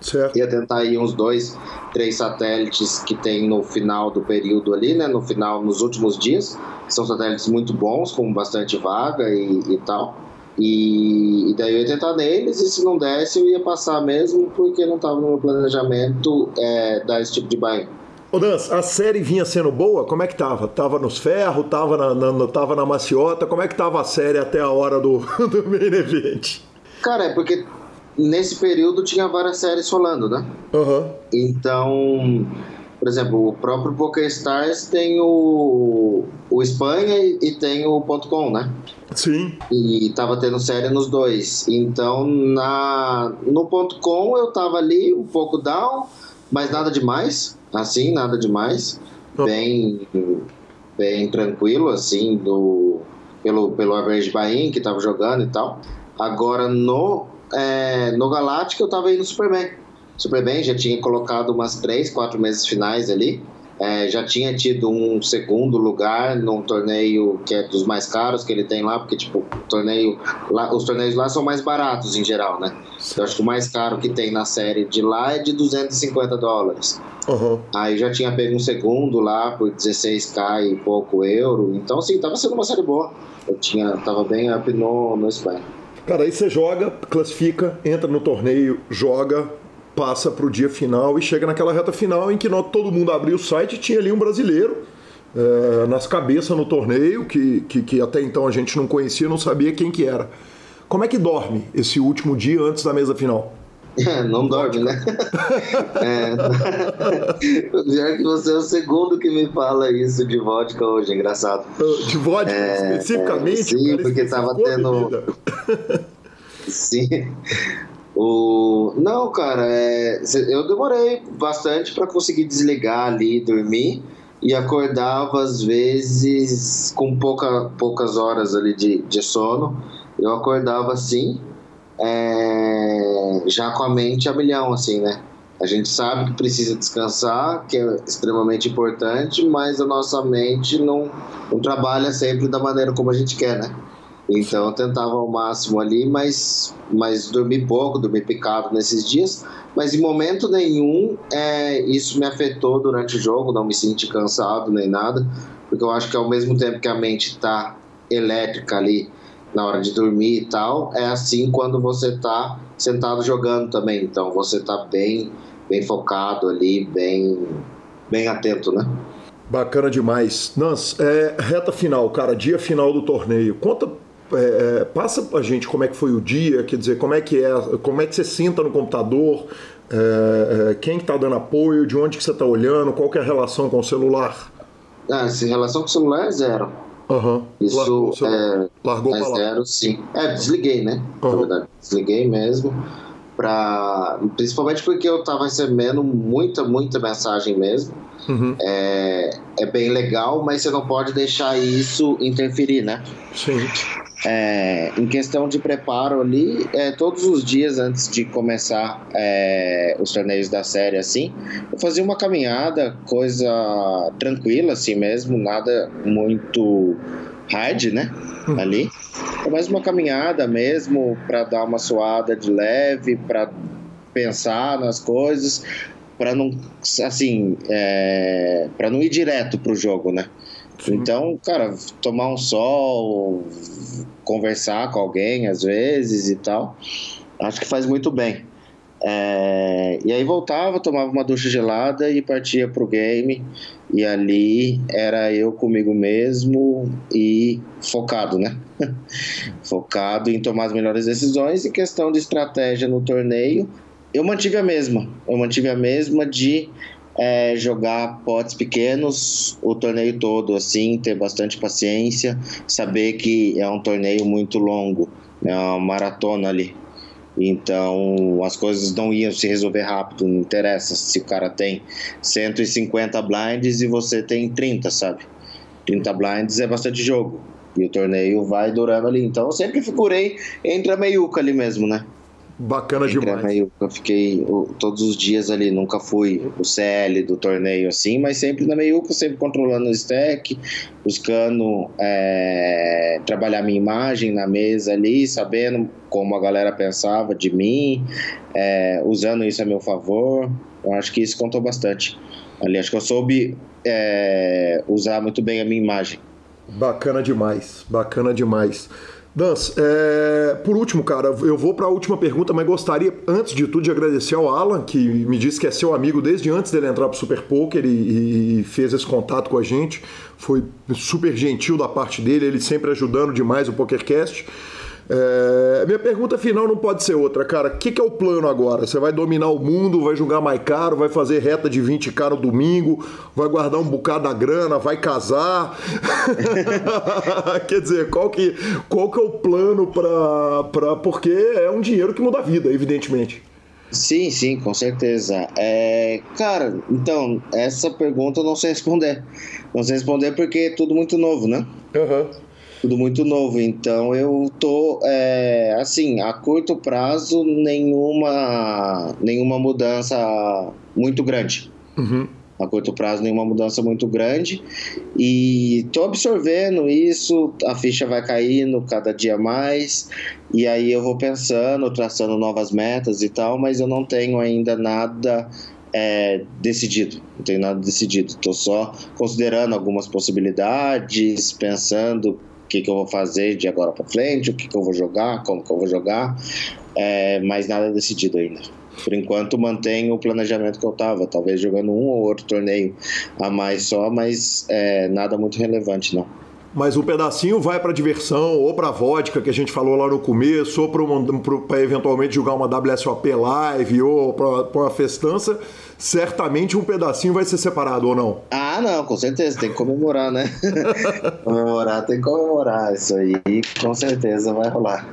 Certo. Ia tentar ir uns dois, três satélites que tem no final do período ali, né? No final, nos últimos dias. São satélites muito bons, com bastante vaga e, e tal. E, e, daí eu ia tentar neles, e se não desse, eu ia passar mesmo, porque não estava no meu planejamento é, dar esse tipo de banho. Ô Dan, a série vinha sendo boa? Como é que tava? Tava nos ferros, tava na, na, tava na maciota? Como é que tava a série até a hora do, do main event? Cara, é porque nesse período tinha várias séries rolando, né? Uhum. Então, por exemplo, o próprio PokerStars tem o, o Espanha e, e tem o .com, né? Sim. E tava tendo série nos dois. Então, na, no .com eu tava ali um pouco down, mas nada demais, assim, nada demais. Uhum. Bem, bem tranquilo, assim, do, pelo, pelo average buy que tava jogando e tal. Agora, no, é, no Galáctica eu tava indo super bem super bem, já tinha colocado umas três, quatro meses finais ali. É, já tinha tido um segundo lugar num torneio que é dos mais caros que ele tem lá, porque tipo, torneio lá, os torneios lá são mais baratos em geral, né? Eu acho que o mais caro que tem na série de lá é de 250 dólares. Uhum. Aí já tinha pego um segundo lá por 16k e pouco euro. Então, assim, tava sendo uma série boa. Eu tinha, tava bem up no, no Espanha. Cara, aí você joga, classifica, entra no torneio, joga, passa para o dia final e chega naquela reta final em que nós, todo mundo abriu o site e tinha ali um brasileiro é, nas cabeças no torneio, que, que, que, até então a gente não conhecia, não sabia quem que era. Como é que dorme esse último dia antes da mesa final? não dorme, né? é, já que você é o segundo que me fala isso de vodka hoje, engraçado. De vodka, é, especificamente? É, sim, porque tava tendo... sim, o... Não, cara, é... eu demorei bastante para conseguir desligar ali, dormir e acordava às vezes com pouca, poucas horas ali de, de sono. Eu acordava assim, é... já com a mente a milhão, assim, né? A gente sabe que precisa descansar, que é extremamente importante, mas a nossa mente não, não trabalha sempre da maneira como a gente quer, né? Então eu tentava ao máximo ali, mas, mas dormi pouco, dormi picado nesses dias. Mas em momento nenhum é, isso me afetou durante o jogo, não me senti cansado nem nada, porque eu acho que ao mesmo tempo que a mente está elétrica ali na hora de dormir e tal, é assim quando você está sentado jogando também. Então você está bem, bem focado ali, bem, bem atento, né? Bacana demais. Nans, é, reta final, cara, dia final do torneio. Conta é, é, passa pra gente como é que foi o dia, quer dizer, como é que é, como é que você senta no computador, é, é quem que tá dando apoio, de onde que você tá olhando, qual que é a relação com o celular? Ah, essa relação com o celular é zero. Uhum. Isso largou, é, largou é zero, sim. É, desliguei, né? Uhum. Desliguei mesmo. Pra, principalmente porque eu tava recebendo muita, muita mensagem mesmo. Uhum. É, é bem legal, mas você não pode deixar isso interferir, né? Sim. É, em questão de preparo ali, é, todos os dias antes de começar é, os torneios da série, assim, eu fazia uma caminhada, coisa tranquila, assim mesmo, nada muito hard, né? Hum. Ali, é mais uma caminhada mesmo para dar uma suada de leve, para pensar nas coisas, para não, assim, é, para não ir direto pro jogo, né? Então, cara, tomar um sol, conversar com alguém às vezes e tal, acho que faz muito bem. É, e aí voltava, tomava uma ducha gelada e partia pro game. E ali era eu comigo mesmo e focado, né? focado em tomar as melhores decisões e questão de estratégia no torneio. Eu mantive a mesma. Eu mantive a mesma de é, jogar potes pequenos o torneio todo, assim, ter bastante paciência, saber que é um torneio muito longo, é uma maratona ali. Então as coisas não iam se resolver rápido, não interessa se o cara tem 150 blinds e você tem 30, sabe? 30 blinds é bastante jogo. E o torneio vai durando ali. Então eu sempre figurei entre a meiuca ali mesmo, né? Bacana demais. Eu fiquei todos os dias ali, nunca fui o CL do torneio assim, mas sempre na meiuca, sempre controlando o stack, buscando é, trabalhar minha imagem na mesa ali, sabendo como a galera pensava de mim, é, usando isso a meu favor. Eu acho que isso contou bastante. Ali, acho que eu soube é, usar muito bem a minha imagem. Bacana demais, bacana demais. Dans, é, por último, cara, eu vou para a última pergunta, mas gostaria, antes de tudo, de agradecer ao Alan, que me disse que é seu amigo desde antes dele entrar para o Super Poker e, e, fez esse contato com a gente. Foi super gentil da parte dele, ele sempre ajudando demais o PokerCast. É, minha pergunta final não pode ser outra, cara. O que, que, é o plano agora? Você vai dominar o mundo, vai jogar mais caro, vai fazer reta de 20k no domingo, vai guardar um bocado da grana, vai casar? Quer dizer, qual que, qual que é o plano para. Pra... Porque é um dinheiro que muda a vida, evidentemente. Sim, sim, com certeza. É, cara, então, essa pergunta eu não sei responder. Não sei responder porque é tudo muito novo, né? Aham. Uhum tudo muito novo. Então eu tô é, assim, a curto prazo nenhuma nenhuma mudança muito grande. Uhum. A curto prazo nenhuma mudança muito grande e tô absorvendo isso, a ficha vai caindo cada dia mais e aí eu vou pensando, traçando novas metas e tal, mas eu não tenho ainda nada é, decidido, não tenho nada decidido. Estou só considerando algumas possibilidades, pensando que, que eu vou fazer de agora para frente, o que, que eu vou jogar, como que eu vou jogar, é, mas nada decidido ainda. Por enquanto mantenho o planejamento que eu estava, talvez jogando um ou outro torneio a mais só, mas é, nada muito relevante não. Mas um pedacinho vai para diversão, ou para vodka, que a gente falou lá no começo, ou para eventualmente jogar uma WSOP live, ou para uma festança certamente um pedacinho vai ser separado ou não? Ah, não, com certeza, tem que comemorar, né? comemorar, tem que comemorar. Isso aí com certeza vai rolar.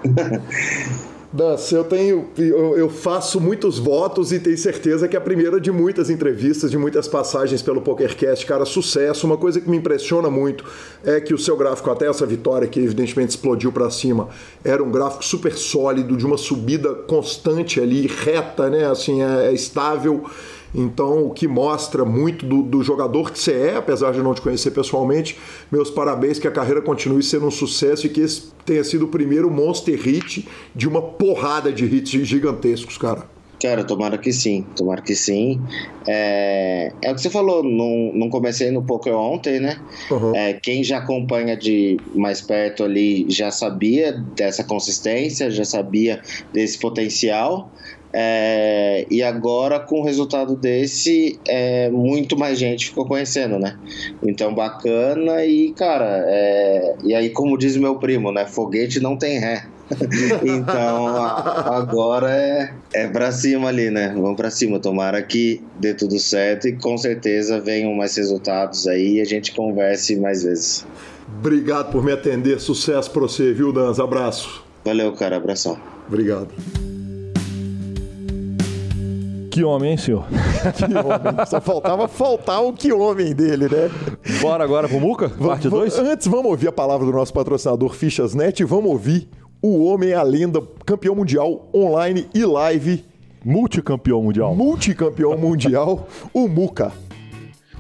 Dança, eu tenho. Eu, eu, faço muitos votos e tenho certeza que a primeira de muitas entrevistas, de muitas passagens pelo PokerCast, cara, sucesso. Uma coisa que me impressiona muito é que o seu gráfico, até essa vitória, que evidentemente explodiu para cima, era um gráfico super sólido, de uma subida constante ali, reta, né? Assim, é, é estável. Então, o que mostra muito do, do, jogador que você é, apesar de não te conhecer pessoalmente, meus parabéns, que a carreira continue sendo um sucesso e que esse tenha sido o primeiro monster hit de uma porrada de hits gigantescos, cara. Cara, tomara que sim, tomara que sim. É, é o que você falou, não, não comecei no poker ontem, né? Uhum. É, quem já acompanha de mais perto ali já sabia dessa consistência, já sabia desse potencial. É, e agora, com o resultado desse, é, muito mais gente ficou conhecendo, né? Então, bacana e, cara, é, e aí, como diz meu primo, né? Foguete não tem ré. então, a, agora é, é pra cima ali, né? Vamos pra cima. Tomara que dê tudo certo e com certeza venham mais resultados aí e a gente converse mais vezes. Obrigado por me atender. Sucesso pra você, viu, Danz? Abraço. Valeu, cara. Abração. Obrigado. Que homem, hein, senhor? que homem. Só faltava faltar o que homem dele, né? Bora agora pro Muca? Parte 2? Antes, vamos ouvir a palavra do nosso patrocinador Fichasnet e vamos ouvir o homem, a lenda, campeão mundial online e live. Multicampeão mundial. Multicampeão mundial, o Muca.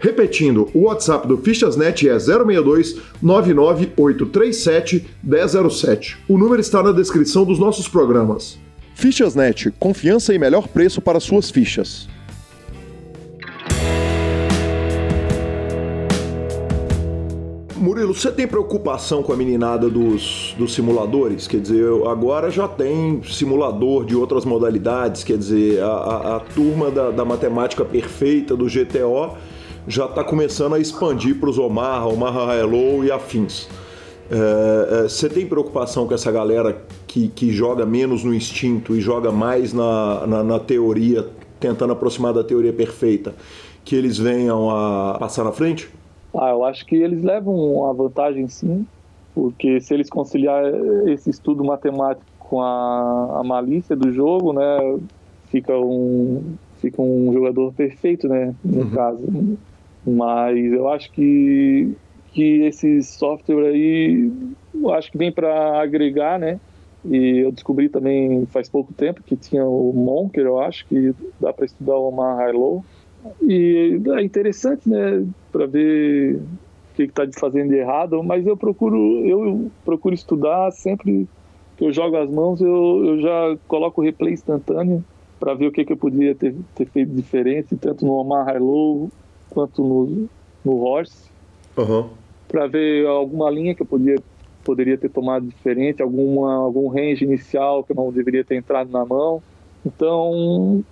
Repetindo, o WhatsApp do Fichasnet é 062 99837 1007. O número está na descrição dos nossos programas. Fichasnet, confiança e melhor preço para suas fichas. Murilo, você tem preocupação com a meninada dos, dos simuladores? Quer dizer, agora já tem simulador de outras modalidades, quer dizer, a, a, a turma da, da matemática perfeita do GTO já está começando a expandir para os Omaha, Omaha Hello e afins. É, é, você tem preocupação com essa galera que, que joga menos no instinto e joga mais na, na, na teoria, tentando aproximar da teoria perfeita, que eles venham a passar na frente? Ah, eu acho que eles levam uma vantagem sim, porque se eles conciliar esse estudo matemático com a, a malícia do jogo, né, fica um, fica um jogador perfeito, né, no uhum. caso. Mas eu acho que, que esse software aí, acho que vem para agregar, né? E eu descobri também faz pouco tempo que tinha o Monker, eu acho, que dá para estudar o Omar High-Low. E é interessante, né, para ver o que está fazendo de errado, mas eu procuro, eu procuro estudar sempre que eu jogo as mãos, eu, eu já coloco o replay instantâneo para ver o que, que eu podia ter, ter feito diferente, tanto no Omar High-Low quanto no, no Horse. Uhum. Para ver alguma linha que eu podia, poderia ter tomado diferente, alguma, algum range inicial que eu não deveria ter entrado na mão. Então,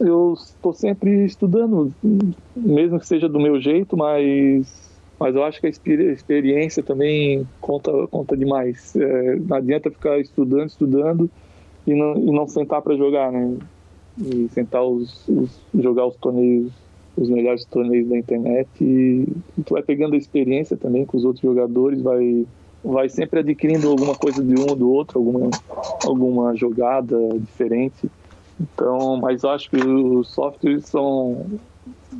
eu estou sempre estudando, mesmo que seja do meu jeito, mas, mas eu acho que a experiência também conta, conta demais. É, não adianta ficar estudando, estudando e não, e não sentar para jogar, né? E sentar os, os, jogar os torneios, os melhores torneios da internet e, tu vai pegando a experiência também com os outros jogadores, vai vai sempre adquirindo alguma coisa de um ou do outro, alguma, alguma jogada diferente. Então, mas eu acho que os softwares são,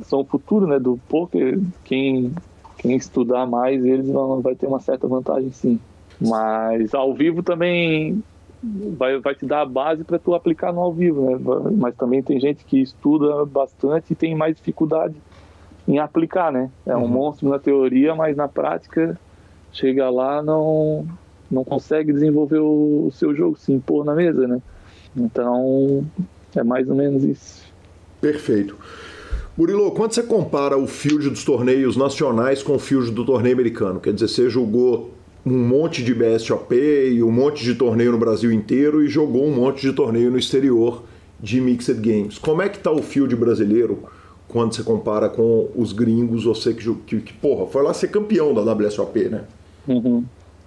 são o futuro né, do poker. Quem, quem estudar mais, eles vão, vai ter uma certa vantagem sim. Mas ao vivo também vai, vai te dar a base para tu aplicar no ao vivo, né? Mas também tem gente que estuda bastante e tem mais dificuldade em aplicar, né? É um uhum. monstro na teoria, mas na prática chega lá não não consegue desenvolver o, o seu jogo, se impor na mesa, né? Então, é mais ou menos isso. Perfeito. Murilo, quando você compara o field dos torneios nacionais com o field do torneio americano, quer dizer, você jogou um monte de BSOP e um monte de torneio no Brasil inteiro e jogou um monte de torneio no exterior de Mixed Games. Como é que tá o field brasileiro quando você compara com os gringos, você que, que, que porra, foi lá ser campeão da WSOP, né? Uhum.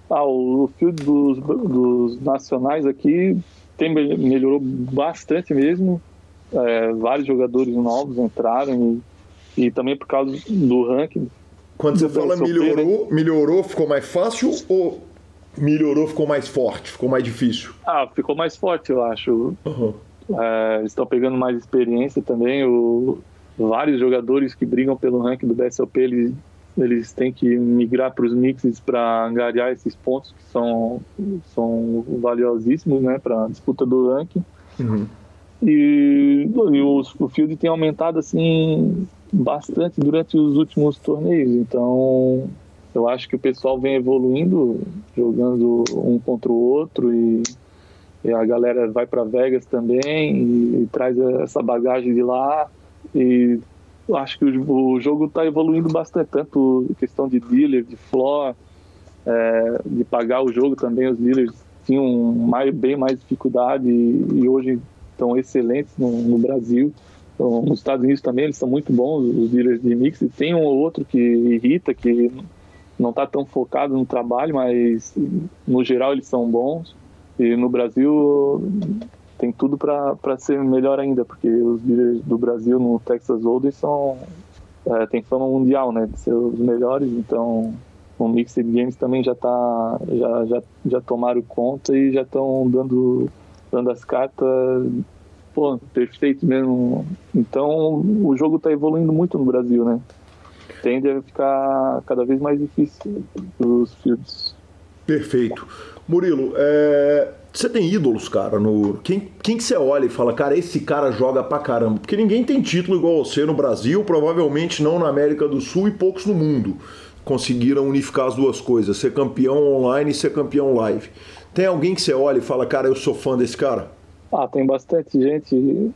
Ah, o, field dos, dos nacionais aqui tem, melhorou bastante mesmo. É, vários jogadores novos entraram e, e, também por causa do ranking. Quando você fala melhorou, melhorou, ficou mais fácil ou melhorou, ficou mais forte, ficou mais difícil? Ah, ficou mais forte, eu acho. Uhum. É, estão pegando mais experiência também. O, vários jogadores que brigam pelo ranking do BSOP, eles eles têm que migrar para os mixes para angariar esses pontos que são, são valiosíssimos né, para a disputa do ranking. Uhum. E, o, o field tem aumentado assim bastante durante os últimos torneios, então eu acho que o pessoal vem evoluindo, jogando um contra o outro e, e a galera vai para Vegas também e, e traz essa bagagem de lá e acho que o, o jogo está evoluindo bastante, tanto questão de dealer, de floor, é, de pagar o jogo também. Os dealers tinham mais, bem mais dificuldade e, e hoje estão excelentes no, no Brasil. Então, nos Estados Unidos também eles são muito bons, os dealers de mix. Tem um ou outro que irrita, que não está tão focado no trabalho, mas no geral eles são bons. E no Brasil tem tudo para ser melhor ainda, porque os líderes do Brasil no Texas Hold'em são é, tem fama mundial, né, de ser os melhores, então o Mixed Games também já tá já já, já tomaram conta e já estão dando dando as cartas pô, perfeito mesmo. Então o jogo está evoluindo muito no Brasil, né? Tende a ficar cada vez mais difícil os fields. Perfeito. Murilo, é, você tem ídolos, cara, no. Quem, quem que você olha e fala, cara, esse cara joga pra caramba? Porque ninguém tem título igual você no Brasil, provavelmente não na América do Sul e poucos no mundo conseguiram unificar as duas coisas, ser campeão online e ser campeão live. Tem alguém que você olha e fala, cara, eu sou fã desse cara? Ah, tem bastante gente.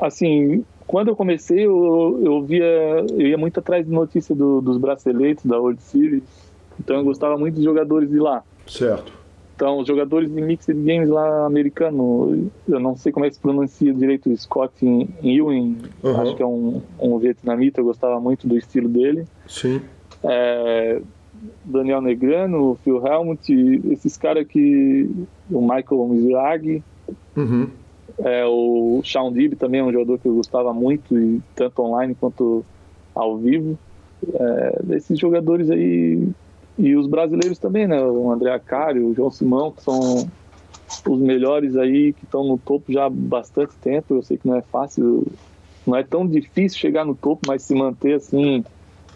Assim, quando eu comecei, eu, eu via, eu ia muito atrás de notícia do, dos braceletes da World Series, então eu gostava muito dos jogadores de lá. Certo. Então, os jogadores de Mixed Games lá americano, eu não sei como é que se pronuncia direito, Scott Ewing, uhum. acho que é um, um vietnamita, eu gostava muito do estilo dele. Sim. É, Daniel Negrano, Phil Helmut, esses caras que. O Michael Mizrag, uhum. é, o Sean Dib também é um jogador que eu gostava muito, e tanto online quanto ao vivo. É, esses jogadores aí e os brasileiros também, né? O André Acário, o João Simão, que são os melhores aí que estão no topo já há bastante tempo. Eu sei que não é fácil, não é tão difícil chegar no topo, mas se manter assim,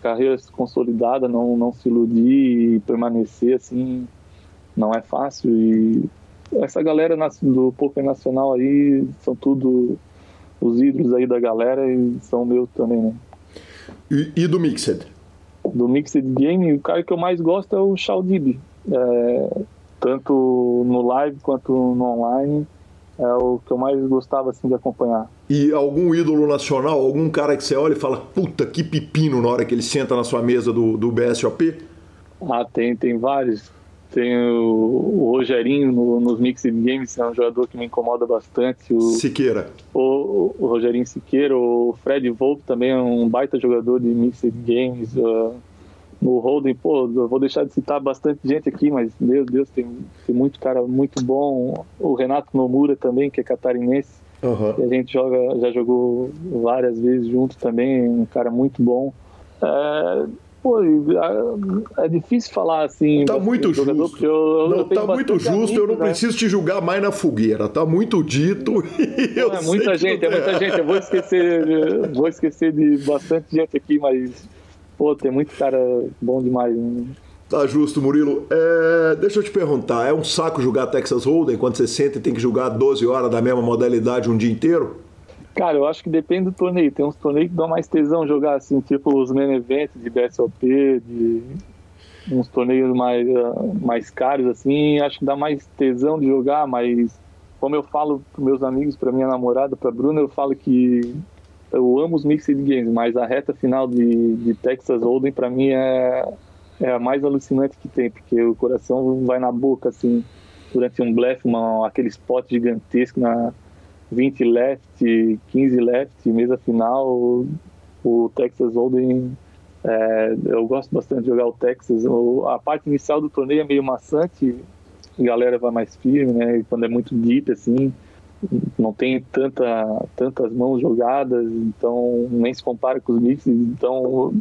carreira consolidada, não, não se iludir e permanecer assim, não é fácil. E essa galera do poker nacional aí são tudo os ídolos aí da galera e são meus também, né? E, e, do Mixed? Do Mixed Game, o cara que eu mais gosto é o Shaldib. É, tanto no live quanto no online é o que eu mais gostava assim de acompanhar. E algum ídolo nacional, algum cara que você olha e fala, puta que pepino na hora que ele senta na sua mesa do, do BSOP? Ah, tem, tem vários. Tem o, o Rogerinho no, nos Mixed Games, é um jogador que me incomoda bastante. O, Siqueira. O, o, Rogerinho Siqueira, o Fred Volpe também é um baita jogador de Mixed Games. Uh, no Holden, pô, eu vou deixar de citar bastante gente aqui, mas meu Deus, tem, tem muito cara muito bom. O Renato Nomura também, que é catarinense. Uhum. a gente joga, já jogou várias vezes junto também, um cara muito bom. É, pô, é difícil falar assim. Tá muito justo. Eu, não, eu tá muito justo, amigos, eu não né? preciso te julgar mais na fogueira. Tá muito dito. é muita gente, é muita gente. Eu vou esquecer, vou esquecer de bastante gente aqui, mas Pô, tem muito cara bom demais. Né? Tá justo, Murilo. É, deixa eu te perguntar, é um saco jogar Texas Hold'em quando você senta e tem que jogar 12 horas da mesma modalidade um dia inteiro? Cara, eu acho que depende do torneio. Tem uns torneios que dão mais tesão jogar assim, tipo os main events de BSOP, de uns torneios mais, mais caros assim, acho que dá mais tesão de jogar, mas como eu falo para meus amigos, para minha namorada, para Bruna, eu falo que eu amo os mixed games, mas a reta final de, de Texas Hold'em para mim é, é a mais alucinante que tem, porque o coração vai na boca assim durante um blefe, uma, aquele spot gigantesco na 20 left, 15 left, mesa final, o, o Texas Hold'em é, eu gosto bastante de jogar o Texas. O, a parte inicial do torneio é meio maçante, a galera vai mais firme, né? Quando é muito deep, assim, não tem tanta, tantas mãos jogadas, então nem se compara com os mixes. Então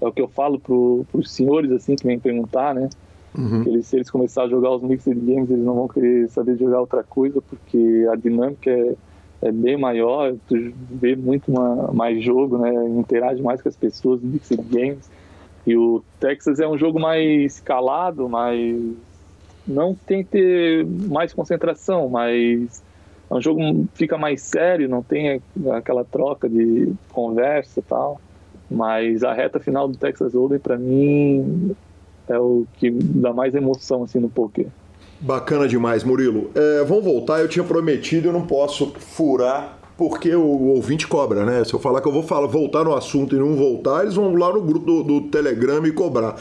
é o que eu falo para os senhores assim que vêm perguntar, né? Uhum. Que eles, se eles começarem a jogar os mixed games, eles não vão querer saber jogar outra coisa, porque a dinâmica é, é bem maior, tu vê muito uma, mais jogo, né? Interage mais com as pessoas no mixed games. E o Texas é um jogo mais escalado, mas não tem que ter mais concentração, mas é um jogo fica mais sério, não tem aquela troca de conversa e tal. Mas a reta final do Texas Hold'em, para mim, é o que dá mais emoção assim no poker. Bacana demais, Murilo. É, vamos voltar. Eu tinha prometido, eu não posso furar porque o ouvinte cobra, né? Se eu falar que eu vou falar, voltar no assunto e não voltar, eles vão lá no grupo do, do Telegram e cobrar.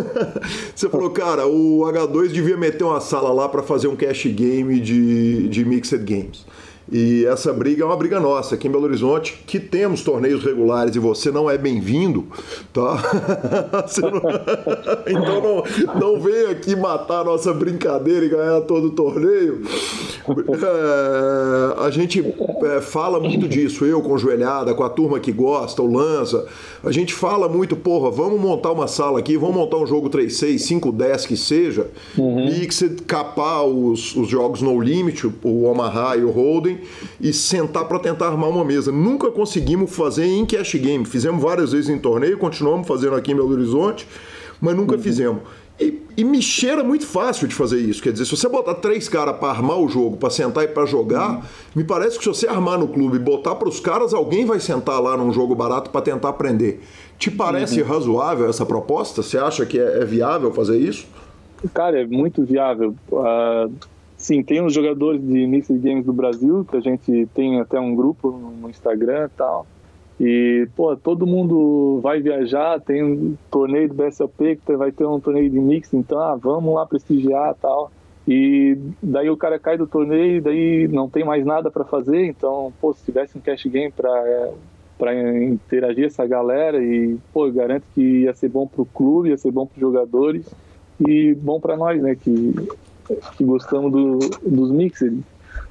Você falou, cara, o H2 devia meter uma sala lá para fazer um cash game de, de Mixed Games. E essa briga é uma briga nossa aqui em Belo Horizonte, que temos torneios regulares e você não é bem-vindo, tá? Não... então não, não venha aqui matar a nossa brincadeira e ganhar todo o torneio. É, a gente é, fala muito disso, eu com joelhada, com a turma que gosta, o Lança. A gente fala muito, porra, vamos montar uma sala aqui, vamos montar um jogo 3-6, 5-10 que seja, uhum. Mixed, capar os, os jogos no limit, o Omaha e o Holden e sentar para tentar armar uma mesa. Nunca conseguimos fazer em cash game. Fizemos várias vezes em torneio, continuamos fazendo aqui em Belo Horizonte, mas nunca uhum. fizemos. E, e me cheira muito fácil de fazer isso. Quer dizer, se você botar três caras para armar o jogo, para sentar e para jogar, uhum. me parece que se você armar no clube e botar para os caras, alguém vai sentar lá num jogo barato para tentar aprender. Te parece uhum. razoável essa proposta? Você acha que é, é, viável fazer isso? Cara, é muito viável. Uh, Sim, tem os jogadores de Mixed Games do Brasil, que a gente tem até um grupo no Instagram e tal. E, pô, todo mundo vai viajar, tem um torneio do BSOP, que vai ter um torneio de mix, então, ah, vamos lá prestigiar tal. E daí o cara cai do torneio, daí não tem mais nada para fazer, então, pô, se tivesse um cash game para para interagir essa galera e, pô, garanto que ia ser bom pro clube, ia ser bom pros jogadores e bom para nós, né, que que gostamos do, dos mixers.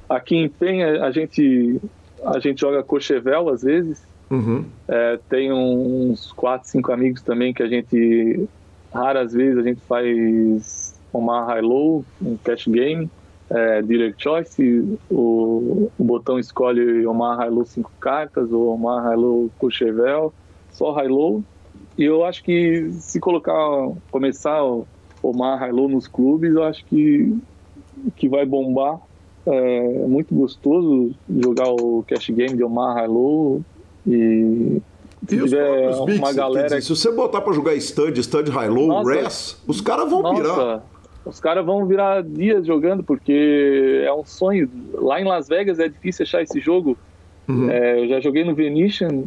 Aqui em Penha a gente a gente joga Cochevel às vezes. Uhum. É, tem uns quatro, cinco amigos também que a gente raras vezes a gente faz uma high-low, um cash game, é, direct choice, o, o botão escolhe uma high-low cinco cartas ou uma high-low Cochevel, só high-low. E eu acho que se colocar, começar Omar High-Low nos clubes, eu acho que que vai bombar. É muito gostoso jogar o Cash Game de Omar High e se e tiver os uma mix, galera dizer, se você botar para jogar stud, stud high low, res, os caras vão nossa, pirar. Os caras vão virar dias jogando porque é um sonho. Lá em Las Vegas é difícil achar esse jogo. Uhum. É, eu já joguei no Venetian,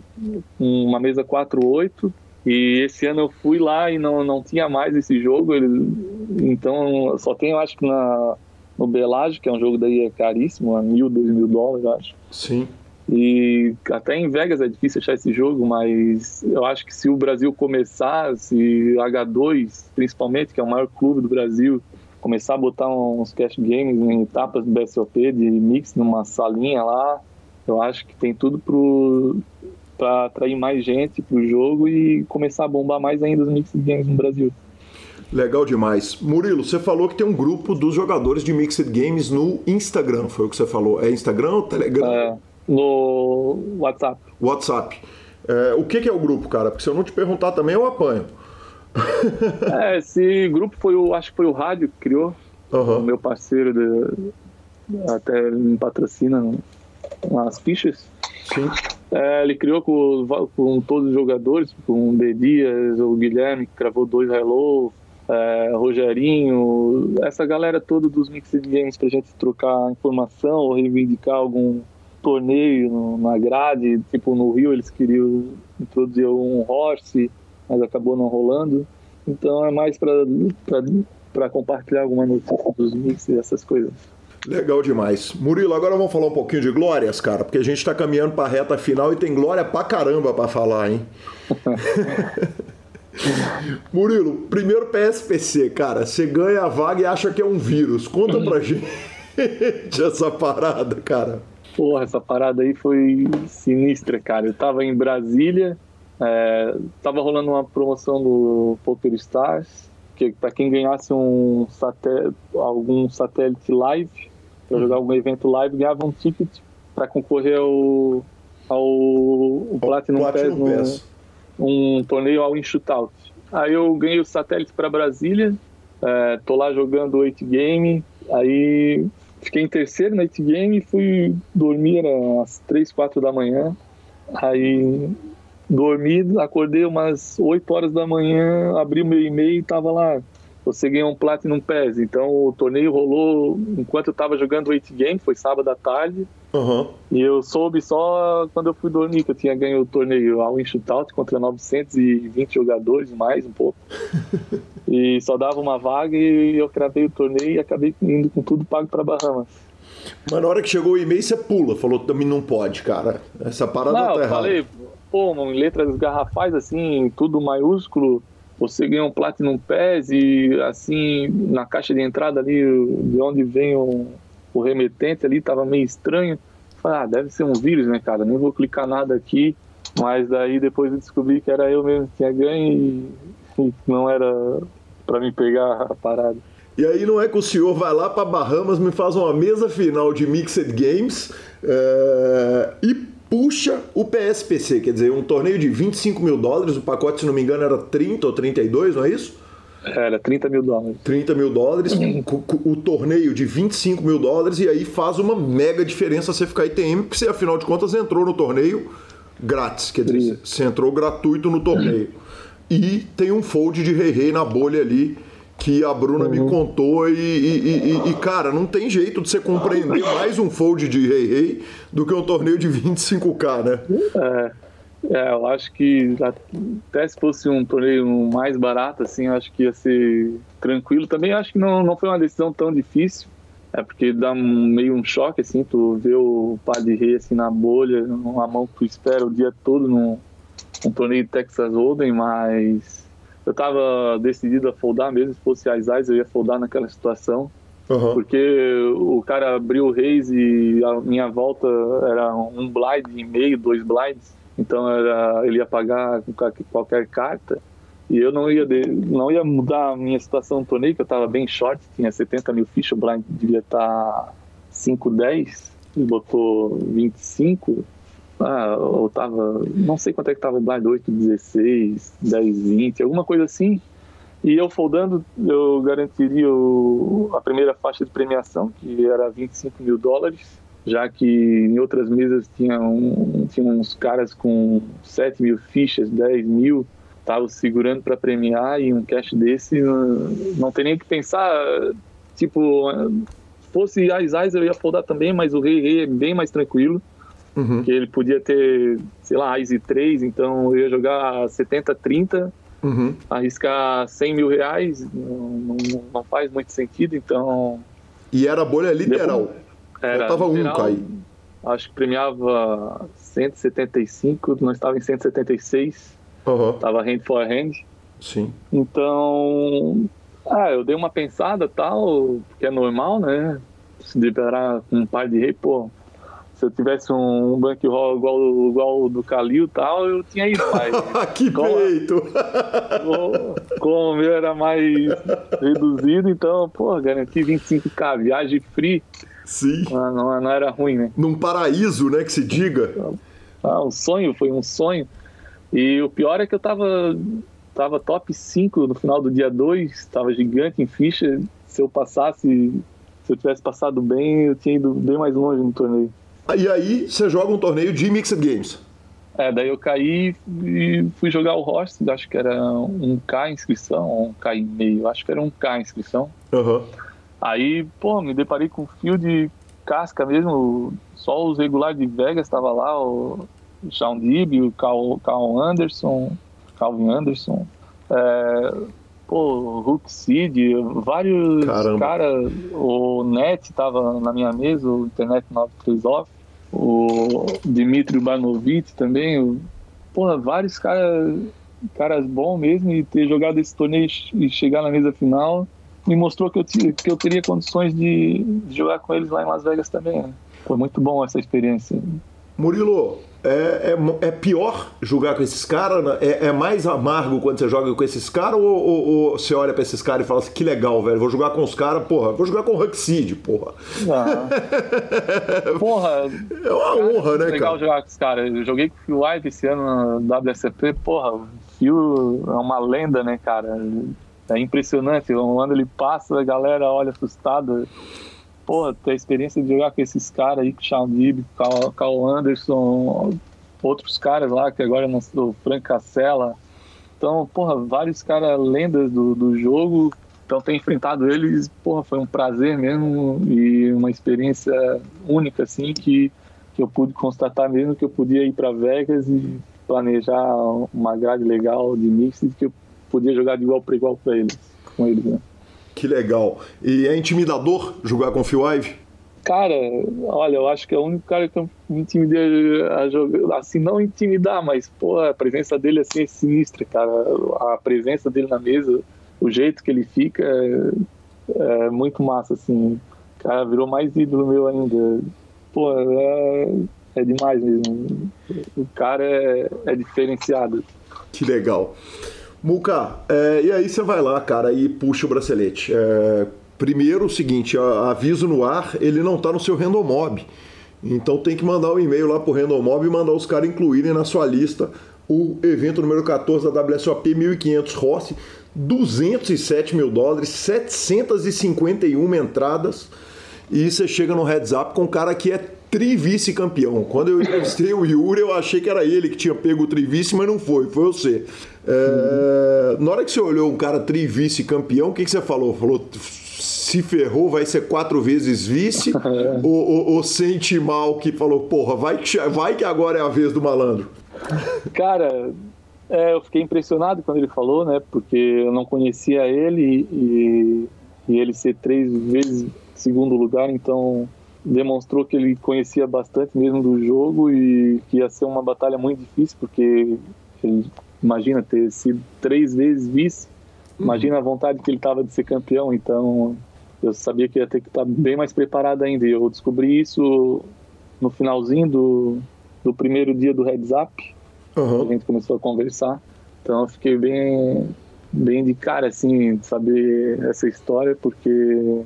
uma mesa 4-8, e esse ano eu fui lá e não, não tinha mais esse jogo. Ele, então só tem, eu acho que na, no Belage, que é um jogo daí é caríssimo, a mil, dois mil dólares, eu acho. Sim. E até em Vegas é difícil achar esse jogo, mas eu acho que se o Brasil começar, se H2, principalmente, que é o maior clube do Brasil, começar a botar uns cash games em etapas do BSOP de mix numa salinha lá, eu acho que tem tudo para atrair mais gente para o jogo e começar a bombar mais ainda os mix games no Brasil. Legal demais. Murilo, você falou que tem um grupo dos jogadores de Mixed Games no Instagram, foi o que você falou. É Instagram ou Telegram? É, no WhatsApp. WhatsApp. É, o que, que, é o grupo, cara? Porque se eu não te perguntar também, eu apanho. é, esse grupo foi o, acho que foi o Rádio que criou. Uhum. O meu parceiro de, até me patrocina as fichas. Sim. É, ele criou com, com, todos os jogadores, com o. Dias, o Guilherme, que gravou dois Hello, é, Rogerinho, essa galera toda dos Mixed Games pra gente trocar informação ou reivindicar algum torneio no, na grade. Tipo, no Rio eles queriam introduzir um horse, mas acabou não rolando. Então é mais para compartilhar alguma notícia dos mix e essas coisas. Legal demais. Murilo, agora vamos falar um pouquinho de glórias, cara, porque a gente está caminhando para a reta final e tem glória pra caramba para falar, hein? Murilo, primeiro PSPC, cara, você ganha a vaga e acha que é um vírus. Conta pra gente essa parada, cara. Porra, essa parada aí foi sinistra, cara. Eu tava em Brasília, é, tava rolando uma promoção do Poker Stars, que para quem ganhasse um algum satélite live, para jogar algum evento live, ganhava um ticket para concorrer ao, ao, ao Platinum, Platinum Pass, no, um torneio ao Shootout. Aí eu ganhei o satélite para Brasília, é, tô lá jogando 8 game, aí fiquei em terceiro no 8 game, fui dormir às 3, 4 da manhã, aí dormi, acordei umas 8 horas da manhã, abri o meu e-mail e tava lá você ganhou um Platinum Pass. Então o torneio rolou enquanto eu tava jogando o 8 Game, foi sábado à tarde. Uhum. E eu soube só quando eu fui dormir que eu tinha ganho o torneio ao Shootout contra 920 jogadores, mais um pouco. e só dava uma vaga e eu cravei o torneio e acabei indo com tudo pago para Bahamas. Mas na hora que chegou o e-mail, você pula, falou também não pode, cara. Essa parada não, tá errada. falei, pô, em letras garrafais assim, tudo maiúsculo você ganha um Platinum Pass e assim, na caixa de entrada ali, de onde vem o, o remetente ali, tava meio estranho. Falei, ah, deve ser um vírus, né, cara? Nem vou clicar nada aqui. Mas daí depois eu descobri que era eu mesmo que tinha ganho e, e não era para me pegar a parada. E aí não é que o senhor vai lá para Bahamas, me faz uma mesa final de Mixed Games é, e puxa o PSPC, quer dizer, um torneio de 25 mil dólares, o pacote, se não me engano, era 30 ou 32, não é isso? Era 30 mil dólares. 30 mil dólares, o torneio de 25 mil dólares, e aí faz uma mega diferença você ficar ITM, porque você, afinal de contas, entrou no torneio grátis, quer dizer, você entrou gratuito no torneio. E tem um fold de rei rei na bolha ali, que a Bruna uhum. me contou e, e, e, e, cara, não tem jeito de você compreender mais um fold de Rei Rei do que um torneio de 25k, né? É, é, eu acho que até se fosse um torneio mais barato, assim, eu acho que ia ser tranquilo. Também acho que não, não foi uma decisão tão difícil, é porque dá um, meio um choque, assim, tu vê o par de rei, assim, na bolha, numa mão que tu espera o dia todo num, num torneio de Texas Hold'em, mas eu tava decidido a foldar mesmo, se fosse as Eyes eu ia foldar naquela situação. Uhum. Porque o cara abriu o Reis e a minha volta era um blind e meio, dois blinds. Então era, ele ia pagar com qualquer carta. E eu não ia, de, não ia mudar a minha situação no torneio, que eu estava bem short, tinha 70 mil fichas, o blind devia estar tá 5, 10, ele botou 25. Ah, eu tava. Não sei quanto é que tava o blind 8, 16, 10, 20, alguma coisa assim. E eu foldando, eu garantiria o, a primeira faixa de premiação, que era 25 mil dólares, já que em outras mesas tinha, um, tinha uns caras com 7 mil fichas, 10 mil, estavam segurando para premiar e um cash desse não, não tem nem que pensar. Tipo, fosse Ais Ais eu ia foldar também, mas o Rei Rei é bem mais tranquilo. Uhum. Que ele podia ter, sei lá, Ais e 3, então eu ia jogar 70-30 Uhum. Arriscar 100 mil reais não, não, não, faz muito sentido, então. E era bolha literal. Era Faltava literal, um cair. Acho que premiava 175, nós estava em 176. Uhum. Tava hand for hand. Sim. Então. Ah, eu dei uma pensada tal, porque é normal, né? Se liberar com um par de rei, pô, se eu tivesse um bankroll igual, igual o do Calil e tal, eu tinha ido mais. que peito! Como o meu era mais reduzido, então, pô, garanti 25k, viagem free. Sim. Não, não, não, era ruim, né? Num paraíso, né, que se diga. Ah, um sonho, foi um sonho. E o pior é que eu tava, tava top 5 no final do dia 2, tava gigante em ficha. Se eu passasse, se eu tivesse passado bem, eu tinha ido bem mais longe no torneio. E aí você joga um torneio de Mixed Games. É, daí eu caí e fui jogar o Horse, acho que era um K inscrição, ou um K e meio, acho que era um K inscrição. Uhum. Aí, pô, me deparei com um fio de casca mesmo, só os regulares de Vegas estava lá, o Sean Dib, o Cal, Cal Anderson, Calvin Anderson, é, pô, Hook Seed, vários caras, o Net tava na minha mesa, o Internet 93 Off, o Dmitry Banovich também, o, porra, vários caras caras bons mesmo e ter jogado esse torneio e chegar na mesa final me mostrou que eu, que eu teria condições de, de jogar com eles lá em Las Vegas também. Né? Foi muito bom essa experiência. Murilo, é, é, é, pior jogar com esses caras? Né? É, é, mais amargo quando você joga com esses caras? Ou, ou, ou, você olha pra esses caras e fala assim: que legal, velho, vou jogar com os caras, porra, vou jogar com o Huxid, porra. Não. porra. É uma honra, né, legal cara? legal jogar com os caras. Eu joguei com o Phil White esse ano na WSP, porra, o Phil é uma lenda, né, cara? É impressionante. Quando ele passa, a galera olha assustada pô, ter a experiência de jogar com esses caras aí, com o Sean Dib, Carl Anderson, outros caras lá, que agora não o Frank Cassella. Então, porra, vários caras lendas do, do jogo. Então, ter enfrentado eles, porra, foi um prazer mesmo e uma experiência única, assim, que, que eu pude constatar mesmo que eu podia ir para Vegas e planejar uma grade legal de mix que eu podia jogar de igual para igual para eles, com eles, né? Que legal. E é intimidador jogar com o Phil Ive? Cara, olha, eu acho que é o único cara que eu me intimidei a jogar. Assim, não intimidar, mas, pô, a presença dele assim, é sinistra, cara. A presença dele na mesa, o jeito que ele fica é, é muito massa, assim. Cara virou mais ídolo meu ainda. Pô, é, é demais mesmo. O cara é, é diferenciado. Que legal. Muca, é, e aí você vai lá, cara, e puxa o bracelete. É, primeiro, o seguinte, aviso no ar, ele não tá no seu Randomob. Então tem que mandar um e-mail lá pro Randomob e mandar os caras incluírem na sua lista o evento número 14 da WSOP 1500 Rossi, 207 mil dólares, 751 entradas. E você chega no heads up com um cara que é tri-vice-campeão. Quando eu entrevistei o Yuri, eu achei que era ele que tinha pego o tri-vice, mas não foi, foi você. É, na hora que você olhou um cara tri-vice-campeão, o que, que você falou? Falou, se ferrou, vai ser quatro vezes vice? ou, ou, ou, sente mal que falou, porra, vai que, vai que agora é a vez do malandro? Cara, é, eu fiquei impressionado quando ele falou, né? Porque eu não conhecia ele e, e ele ser três vezes segundo lugar, então demonstrou que ele conhecia bastante mesmo do jogo e que ia ser uma batalha muito difícil, porque ele, imagina ter sido três vezes vice, imagina a vontade que ele tava de ser campeão, então eu sabia que ia ter que estar bem mais preparado ainda. E eu descobri isso no finalzinho do, do primeiro dia do Heads Up, uhum. a gente começou a conversar, então eu fiquei bem, bem de cara, assim, de saber essa história, porque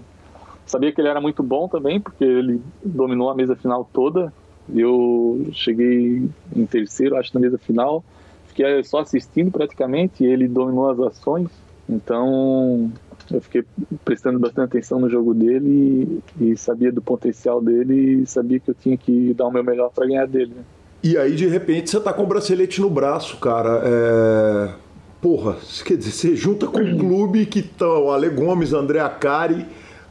Sabia que ele era muito bom também, porque ele dominou a mesa final toda. Eu cheguei em terceiro, acho, na mesa final. Fiquei só assistindo praticamente, e ele dominou as ações. Então, eu fiquei prestando bastante atenção no jogo dele e, e, sabia do potencial dele e sabia que eu tinha que dar o meu melhor para ganhar dele. Né? E aí, de repente, você tá com o bracelete no braço, cara. É... Porra, quer dizer, você junta com um clube que tá o Ale Gomes, André Acari.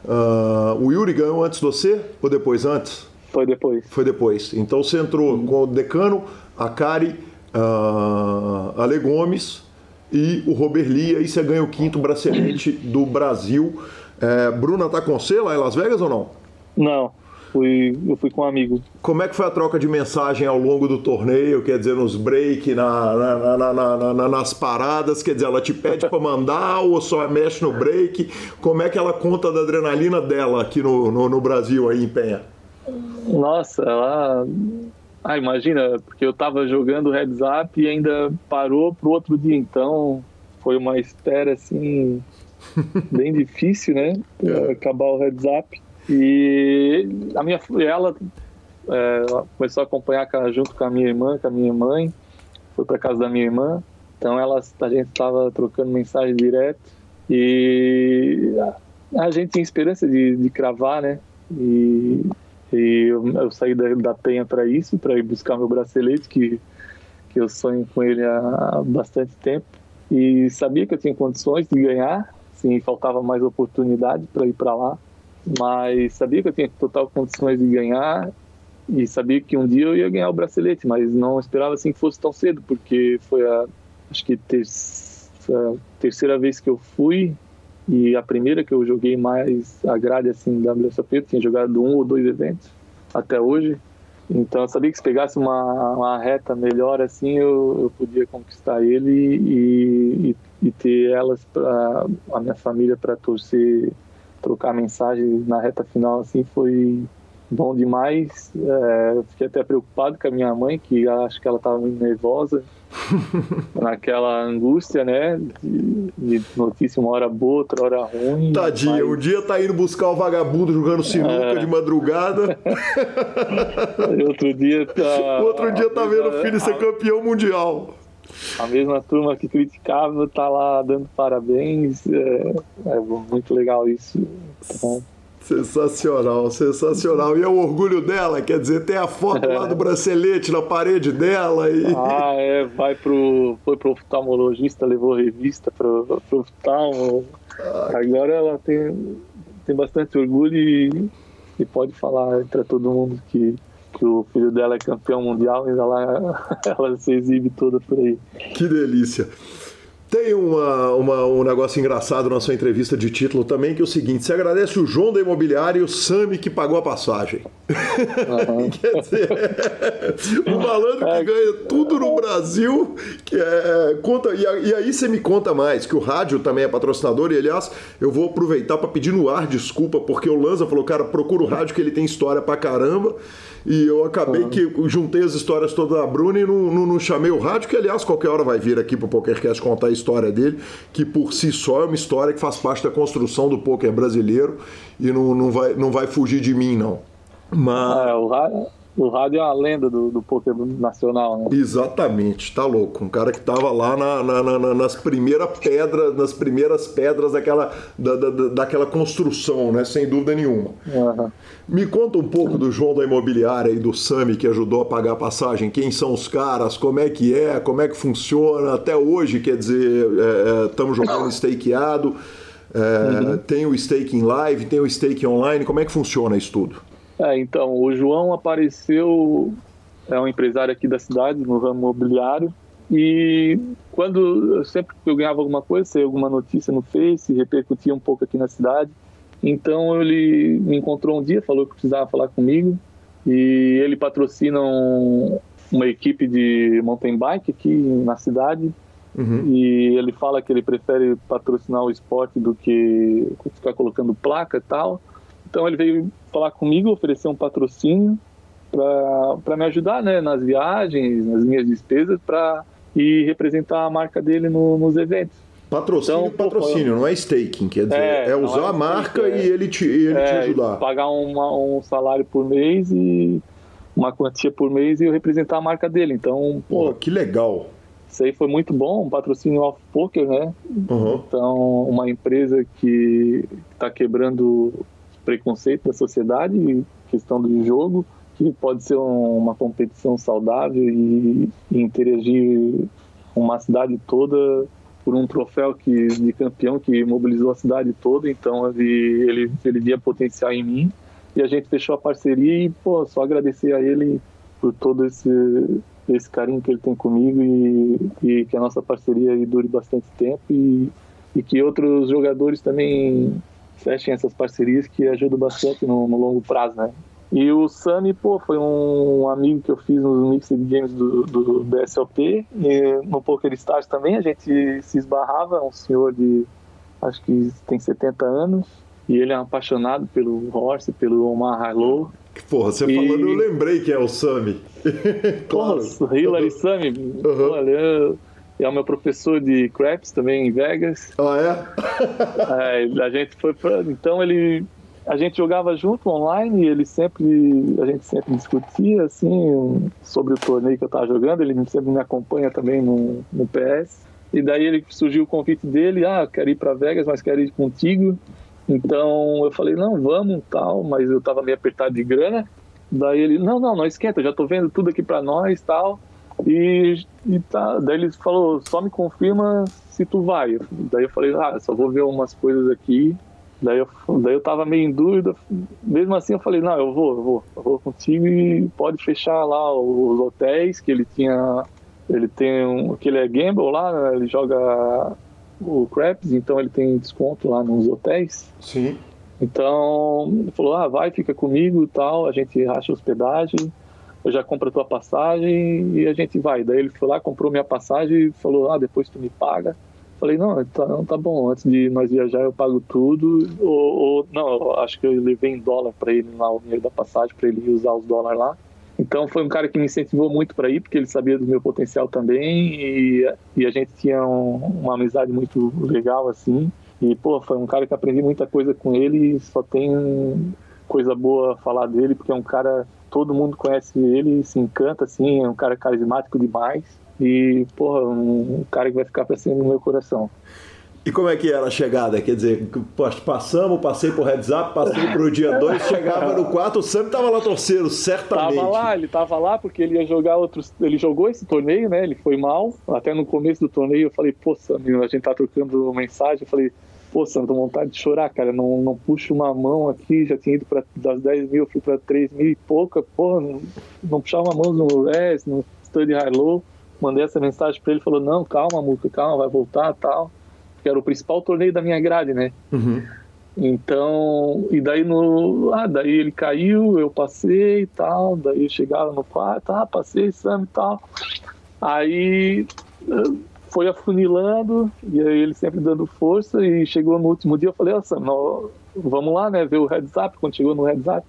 Uh, o Yuri ganhou antes de você ou depois antes? Foi depois. Foi depois. Então você entrou uhum. com o Decano, Acari, uh, Ale Gomes e o Robert Lee. Aí você ganha o quinto bracelete do Brasil. É, Bruna tá com você lá em Las Vegas ou não? Não fui, eu fui com um amigo. Como é que foi a troca de mensagem ao longo do torneio? Quer dizer, nos break, na, na, na, nas paradas? Quer dizer, ela te pede para mandar ou só mexe no break? Como é que ela conta da adrenalina dela aqui no, no, no Brasil, aí em Penha? Nossa, ela. Ah, imagina, porque eu tava jogando heads up e ainda parou pro outro dia, então foi uma espera assim bem difícil, né? É. Acabar o heads up. E a minha ela, é, ela começou a acompanhar junto com a minha irmã, com a minha mãe, foi para casa da minha irmã. Então ela, a gente estava trocando mensagem direto e a, gente tinha esperança de, de cravar, né? E, e eu, eu, saí da, da penha para isso, para ir buscar meu bracelete que que eu sonho com ele há bastante tempo e sabia que eu tinha condições de ganhar, sim, faltava mais oportunidade para ir para lá mas sabia que eu tinha total condições de ganhar e sabia que um dia eu ia ganhar o bracelete, mas não esperava assim que fosse tão cedo, porque foi a acho que ter, a terceira vez que eu fui e a primeira que eu joguei mais a grade assim da WSOP, eu tinha jogado um ou dois eventos até hoje. Então eu sabia que se pegasse uma, uma reta melhor assim, eu, eu podia conquistar ele e, e, e ter elas para a minha família para torcer trocar mensagens na reta final assim foi bom demais. É, fiquei até preocupado com a minha mãe, que acho que ela estava muito nervosa, naquela angústia, né? De, de, notícia uma hora boa, outra hora ruim. Tadinha, mas... o dia tá indo buscar o vagabundo jogando sinuca é... de madrugada. outro dia tá. outro dia tá vendo o filho ser campeão mundial a mesma turma que criticava tá lá dando parabéns. É, é muito legal isso. Então, Sensacional, sensacional. E é o orgulho dela, quer dizer, tem a foto lá do bracelete na parede dela. E... Ah, é, vai pro. Foi pro oftalmologista, levou revista pro, pro oftalmo. Ah, Agora ela tem, tem bastante orgulho e, e pode falar para todo mundo que que o filho dela é campeão mundial, ainda lá ela se exibe toda por aí. Que delícia. Tem uma, uma, um negócio engraçado na sua entrevista de título também, que é o seguinte: você agradece o João da Imobiliária e o Sami que pagou a passagem. Uhum. Quer dizer, o malandro que é. ganha tudo no Brasil, que é, conta, e, e, aí você me conta mais, que o rádio também é patrocinador, e aliás, eu vou aproveitar para pedir no ar desculpa, porque o Lanza falou, cara, procura o rádio que ele tem história pra caramba. E eu acabei uhum. que juntei as histórias todas da Bruna e não, não, não, chamei o rádio, que aliás qualquer hora vai vir aqui pro PokerCast contar a história dele, que por si só é uma história que faz parte da construção do poker brasileiro e não, não, vai, não vai fugir de mim, não. Mas... É, o rádio, o rádio é uma lenda do, do poker nacional, né? Exatamente, tá louco. Um cara que tava lá na, na, na, nas primeiras pedras, nas primeiras pedras daquela, da, da, daquela construção, né? Sem dúvida nenhuma. Uhum. Me conta um pouco do João da Imobiliária e do Sami que ajudou a pagar a passagem. Quem são os caras? Como é que é? Como é que funciona? Até hoje, quer dizer, estamos é, é, jogando stakeado. É, uhum. Tem o staking live, tem o staking online. Como é que funciona isso tudo? É, então, o João apareceu, é um empresário aqui da cidade, no ramo imobiliário, e quando sempre que eu ganhava alguma coisa, saía alguma notícia no Face, repercutia um pouco aqui na cidade. Então ele me encontrou um dia, falou que precisava falar comigo, e ele patrocina um, uma equipe de mountain bike aqui na cidade. Uhum. E ele fala que ele prefere patrocinar o esporte do que ficar colocando placa e tal. Então ele veio falar comigo, oferecer um patrocínio para me ajudar né, nas viagens, nas minhas despesas, para ir representar a marca dele no, nos eventos. Patrocínio, então, patrocínio, não é staking, quer dizer, é, é usar é a marca e ele te, ele é, te ajudar. Pagar uma, um salário por mês e uma quantia por mês e eu representar a marca dele. Então, pô, pô que legal. isso aí foi muito bom, um patrocínio off poker, né? Uhum. Então, uma empresa que está quebrando preconceito da sociedade, questão do jogo, que pode ser um, uma competição saudável e, e, interagir uma cidade toda por um troféu que, de campeão que mobilizou a cidade toda. Então, ele, ele, ele via potencial em mim e a gente fechou a parceria e, pô, só agradecer a ele por todo esse esse carinho que ele tem comigo e, e que a nossa parceria dure bastante tempo e, e que outros jogadores também fechem essas parcerias que ajudam bastante no, no longo prazo, né? E o Sami, pô, foi um amigo que eu fiz nos Mixed Games do, do. E no Poker Stars também a gente se esbarrava, é um senhor de, acho que tem 70 anos. E ele é apaixonado pelo Horse, pelo Omar Harlow. Porra, você e... falando, eu lembrei que é o Sami. claro. Porra, Hillary Sami. Uhum. Olha, é o meu professor de craps também em Vegas. Ah, é? é a gente foi pra, então ele a gente jogava junto online e ele sempre a gente sempre discutia assim sobre o torneio que eu estava jogando, ele sempre me acompanha também no, no PS. E daí ele surgiu o convite dele, ah, quero ir para Vegas, mas quero ir contigo. Então eu falei, não, vamos tal, mas eu tava meio apertado de grana. Daí ele, não, não, não esquenta, já tô vendo tudo aqui para nós tal. E, e tá, daí ele falou, só me confirma se tu vai. Daí eu falei, ah, só vou ver umas coisas aqui. Daí eu, daí eu tava meio em dúvida. Mesmo assim eu falei, não, eu vou, eu vou, eu vou contigo e pode fechar lá os hotéis que ele tinha. Ele tem um. que ele é gamble lá, né? ele joga o Craps, então ele tem desconto lá nos hotéis. Sim. Então, ele falou, ah, vai, fica comigo e tal, a gente racha hospedagem, eu já compro a tua passagem e a gente vai. Daí ele foi lá, comprou minha passagem e falou, ah, depois tu me paga. Falei, não, tá, não, tá bom, antes de nós viajar eu pago tudo. Ou, ou não, acho que eu levei em dólar para ele lá, o dinheiro da passagem, para ele usar os dólares lá. Então foi um cara que me incentivou muito para ir, porque ele sabia do meu potencial também e, e a gente tinha um, uma amizade muito legal assim. E pô, foi um cara que aprendi muita coisa com ele e só tem coisa boa a falar dele, porque é um cara todo mundo conhece ele, se encanta assim, é um cara carismático demais e porra, um, um cara que vai ficar para sempre no meu coração. E como é que era a chegada? Quer dizer, passamos, passei pro heads up, passei pro dia 2, chegava no 4, o Sam tava lá torcendo, certamente. Tava lá, ele tava lá porque ele ia jogar outros. Ele jogou esse torneio, né? Ele foi mal. Até no começo do torneio eu falei, pô, Sam, a gente tá trocando mensagem. Eu falei, pô, com vontade de chorar, cara. Não, não puxo uma mão aqui, já tinha ido pra, das 10 mil, fui pra 3 mil e pouca, pô, não, não puxava uma mão no res, no study high low. Mandei essa mensagem pra ele, falou, não, calma, Muca, calma, vai voltar tal que era o principal torneio da minha grade, né? Uhum. Então, e daí no. Ah, daí ele caiu, eu passei e tal. Daí eu chegava no quarto, ah, passei, Sam e tal. Aí foi afunilando, e aí ele sempre dando força, e chegou no último dia, eu falei, ó, Sam, vamos lá, né, ver o heads up, quando chegou no heads up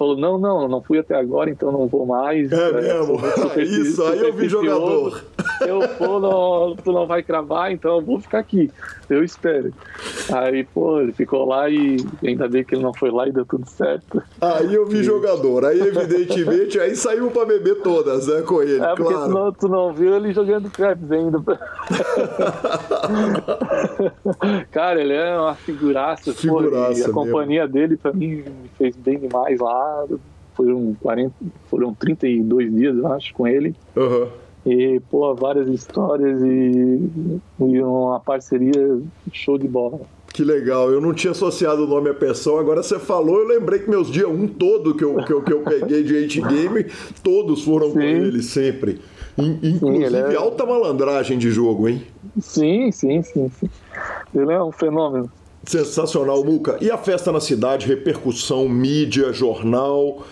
falou: não, não, não fui até agora, então não vou mais. É, é mesmo? Isso, aí eu vi jogador. Eu pô, não, tu não vai cravar, então eu vou ficar aqui. Eu espero. Aí, pô, ele ficou lá e ainda bem que ele não foi lá e deu tudo certo. Aí eu vi e... jogador. Aí, evidentemente, aí saiu pra beber todas, né, com ele, é, porque claro. Tu não, tu não viu ele jogando craps ainda. Cara, ele é uma figuraça. figuraça pô, a companhia dele, pra mim, me fez bem demais lá. Foram, 40, foram 32 dias, eu acho, com ele. Uhum. E, pô, várias histórias e, e uma parceria show de bola. Que legal, eu não tinha associado o nome à pessoa, agora você falou, eu lembrei que meus dias um todo que eu, que eu, que eu peguei de Hate Game, todos foram sim. com ele sempre. Inclusive, sim, é... alta malandragem de jogo, hein? Sim, sim, sim, sim. Ele é um fenômeno. Sensacional, Muca. E a festa na cidade, repercussão, mídia, jornal,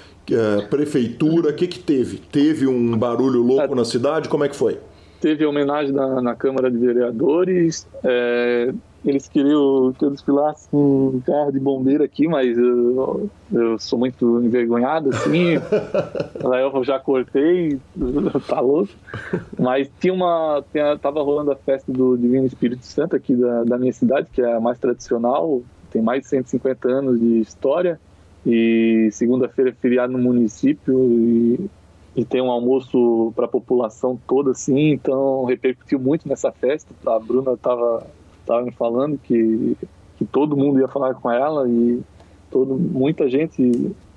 prefeitura, o que, que teve? Teve um barulho louco é, na cidade? Como é que foi? Teve homenagem na, na Câmara de Vereadores. É, eles queriam que eu desfilasse um carro de bombeiro aqui, mas eu, eu sou muito envergonhado, assim. Eu já cortei, tá louco. Mas tinha uma. Tinha, tava rolando a festa do Divino Espírito Santo aqui da, da minha cidade, que é a mais tradicional, tem mais de 150 anos de história. E segunda-feira é feriado no município e, e tem um almoço para a população toda assim, então repercutiu muito nessa festa. A Bruna estava tava me falando que, que todo mundo ia falar com ela e todo, muita gente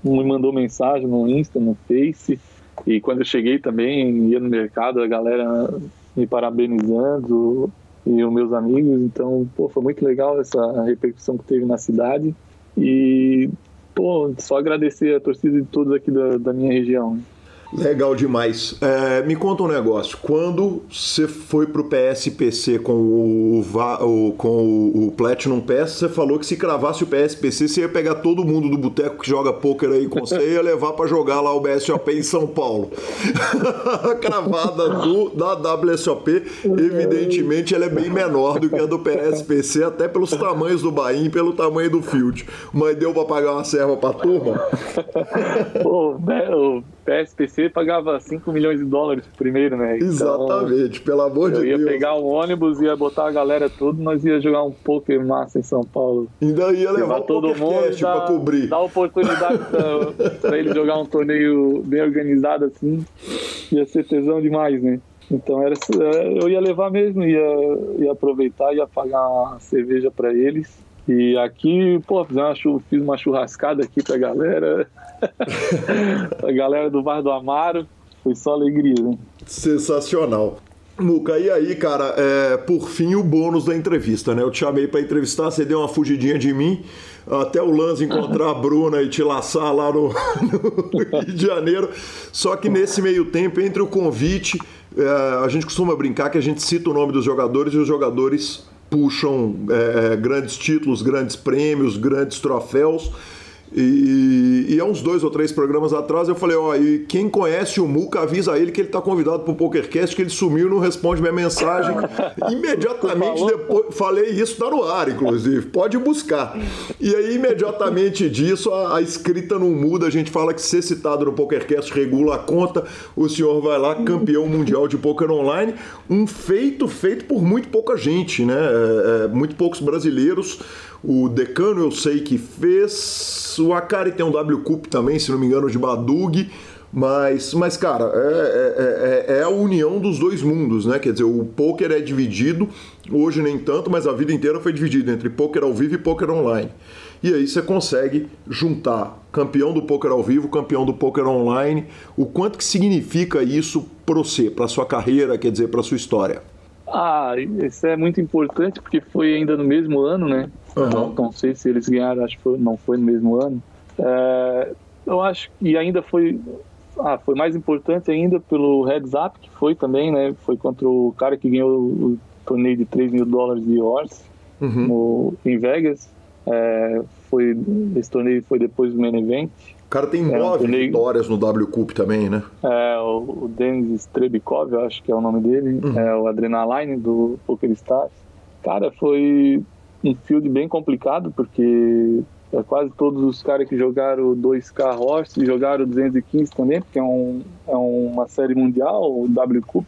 me mandou mensagem no Insta, no Face. E quando eu cheguei também, ia no mercado, a galera me parabenizando e os meus amigos. Então, pô, foi muito legal essa repercussão que teve na cidade. E, pô, só agradecer a torcida de todos aqui da, da minha região. Legal demais. É, me conta um negócio. Quando você foi pro PSPC com o, o, com o Platinum Pass, você falou que se cravasse o PSPC, você ia pegar todo mundo do boteco que joga pôquer aí com você e ia levar para jogar lá o BSOP em São Paulo. a cravada do, da WSOP, evidentemente, ela é bem menor do que a do PSPC, até pelos tamanhos do Bahia e pelo tamanho do field. Mas deu para pagar uma serva pra turma? Pô, PSPC pagava 5 milhões de dólares primeiro, né? Então, Exatamente, pelo amor de Deus. Eu ia pegar um ônibus, ia botar a galera tudo, nós ia jogar um poker massa em São Paulo. Ainda ia levar o todo mundo pra cobrir. Dar oportunidade pra, pra ele jogar um torneio bem organizado assim. Ia ser tesão demais, né? Então era, eu ia levar mesmo, ia, ia aproveitar, ia pagar uma cerveja para eles. E aqui, pô, fiz uma, fiz uma churrascada aqui pra galera. a galera do Bar do Amaro. Foi só alegria, né? Sensacional. Muca, e aí, cara, é, por fim o bônus da entrevista, né? Eu te chamei para entrevistar, você deu uma fugidinha de mim, até o Lance encontrar a Bruna e te laçar lá no, no, Rio de Janeiro. Só que nesse meio tempo, entre o convite, é, a gente costuma brincar que a gente cita o nome dos jogadores e os jogadores puxam é, grandes títulos, grandes prêmios, grandes troféus. E, e há uns dois ou três programas atrás eu falei, ó, e quem conhece o Muca avisa ele que ele está convidado para o PokerCast, que ele sumiu não responde minha mensagem. imediatamente depois, falei isso, tá no ar, inclusive, pode buscar. E aí, imediatamente disso, a, a escrita não muda, a gente fala que ser citado no PokerCast regula a conta, o senhor vai lá, campeão mundial de poker online, um feito feito por muito pouca gente, né? É, é, muito poucos brasileiros. O Decano eu sei que fez. O Akari tem um W Cup também, se não me engano, de Badug. Mas, mas cara, é, é, é, é, a união dos dois mundos, né? Quer dizer, o poker é dividido, hoje nem tanto, mas a vida inteira foi dividida entre poker ao vivo e poker online. E aí você consegue juntar campeão do poker ao vivo, campeão do poker online. O quanto que significa isso para você, para sua carreira, quer dizer, para sua história? Ah, isso é muito importante porque foi ainda no mesmo ano, né? Uhum. Não, não, sei se eles ganharam, acho que foi, não foi no mesmo ano. É, eu acho que ainda foi. Ah, foi mais importante ainda pelo Heads Up, que foi também, né? Foi contra o cara que ganhou o torneio de 3 mil dólares de horse uhum. no, em Vegas. É, foi, esse torneio foi depois do main event. O cara tem é, nove torneio... vitórias no W Cup também, né? É, o, o Denis Strebikov, eu acho que é o nome dele. Uhum. É o Adrenaline do Poker Stars. Cara, foi um field bem complicado, porque é quase todos os caras que jogaram 2K Horse jogaram 215 também, porque é, um, é uma série mundial, o W Cup,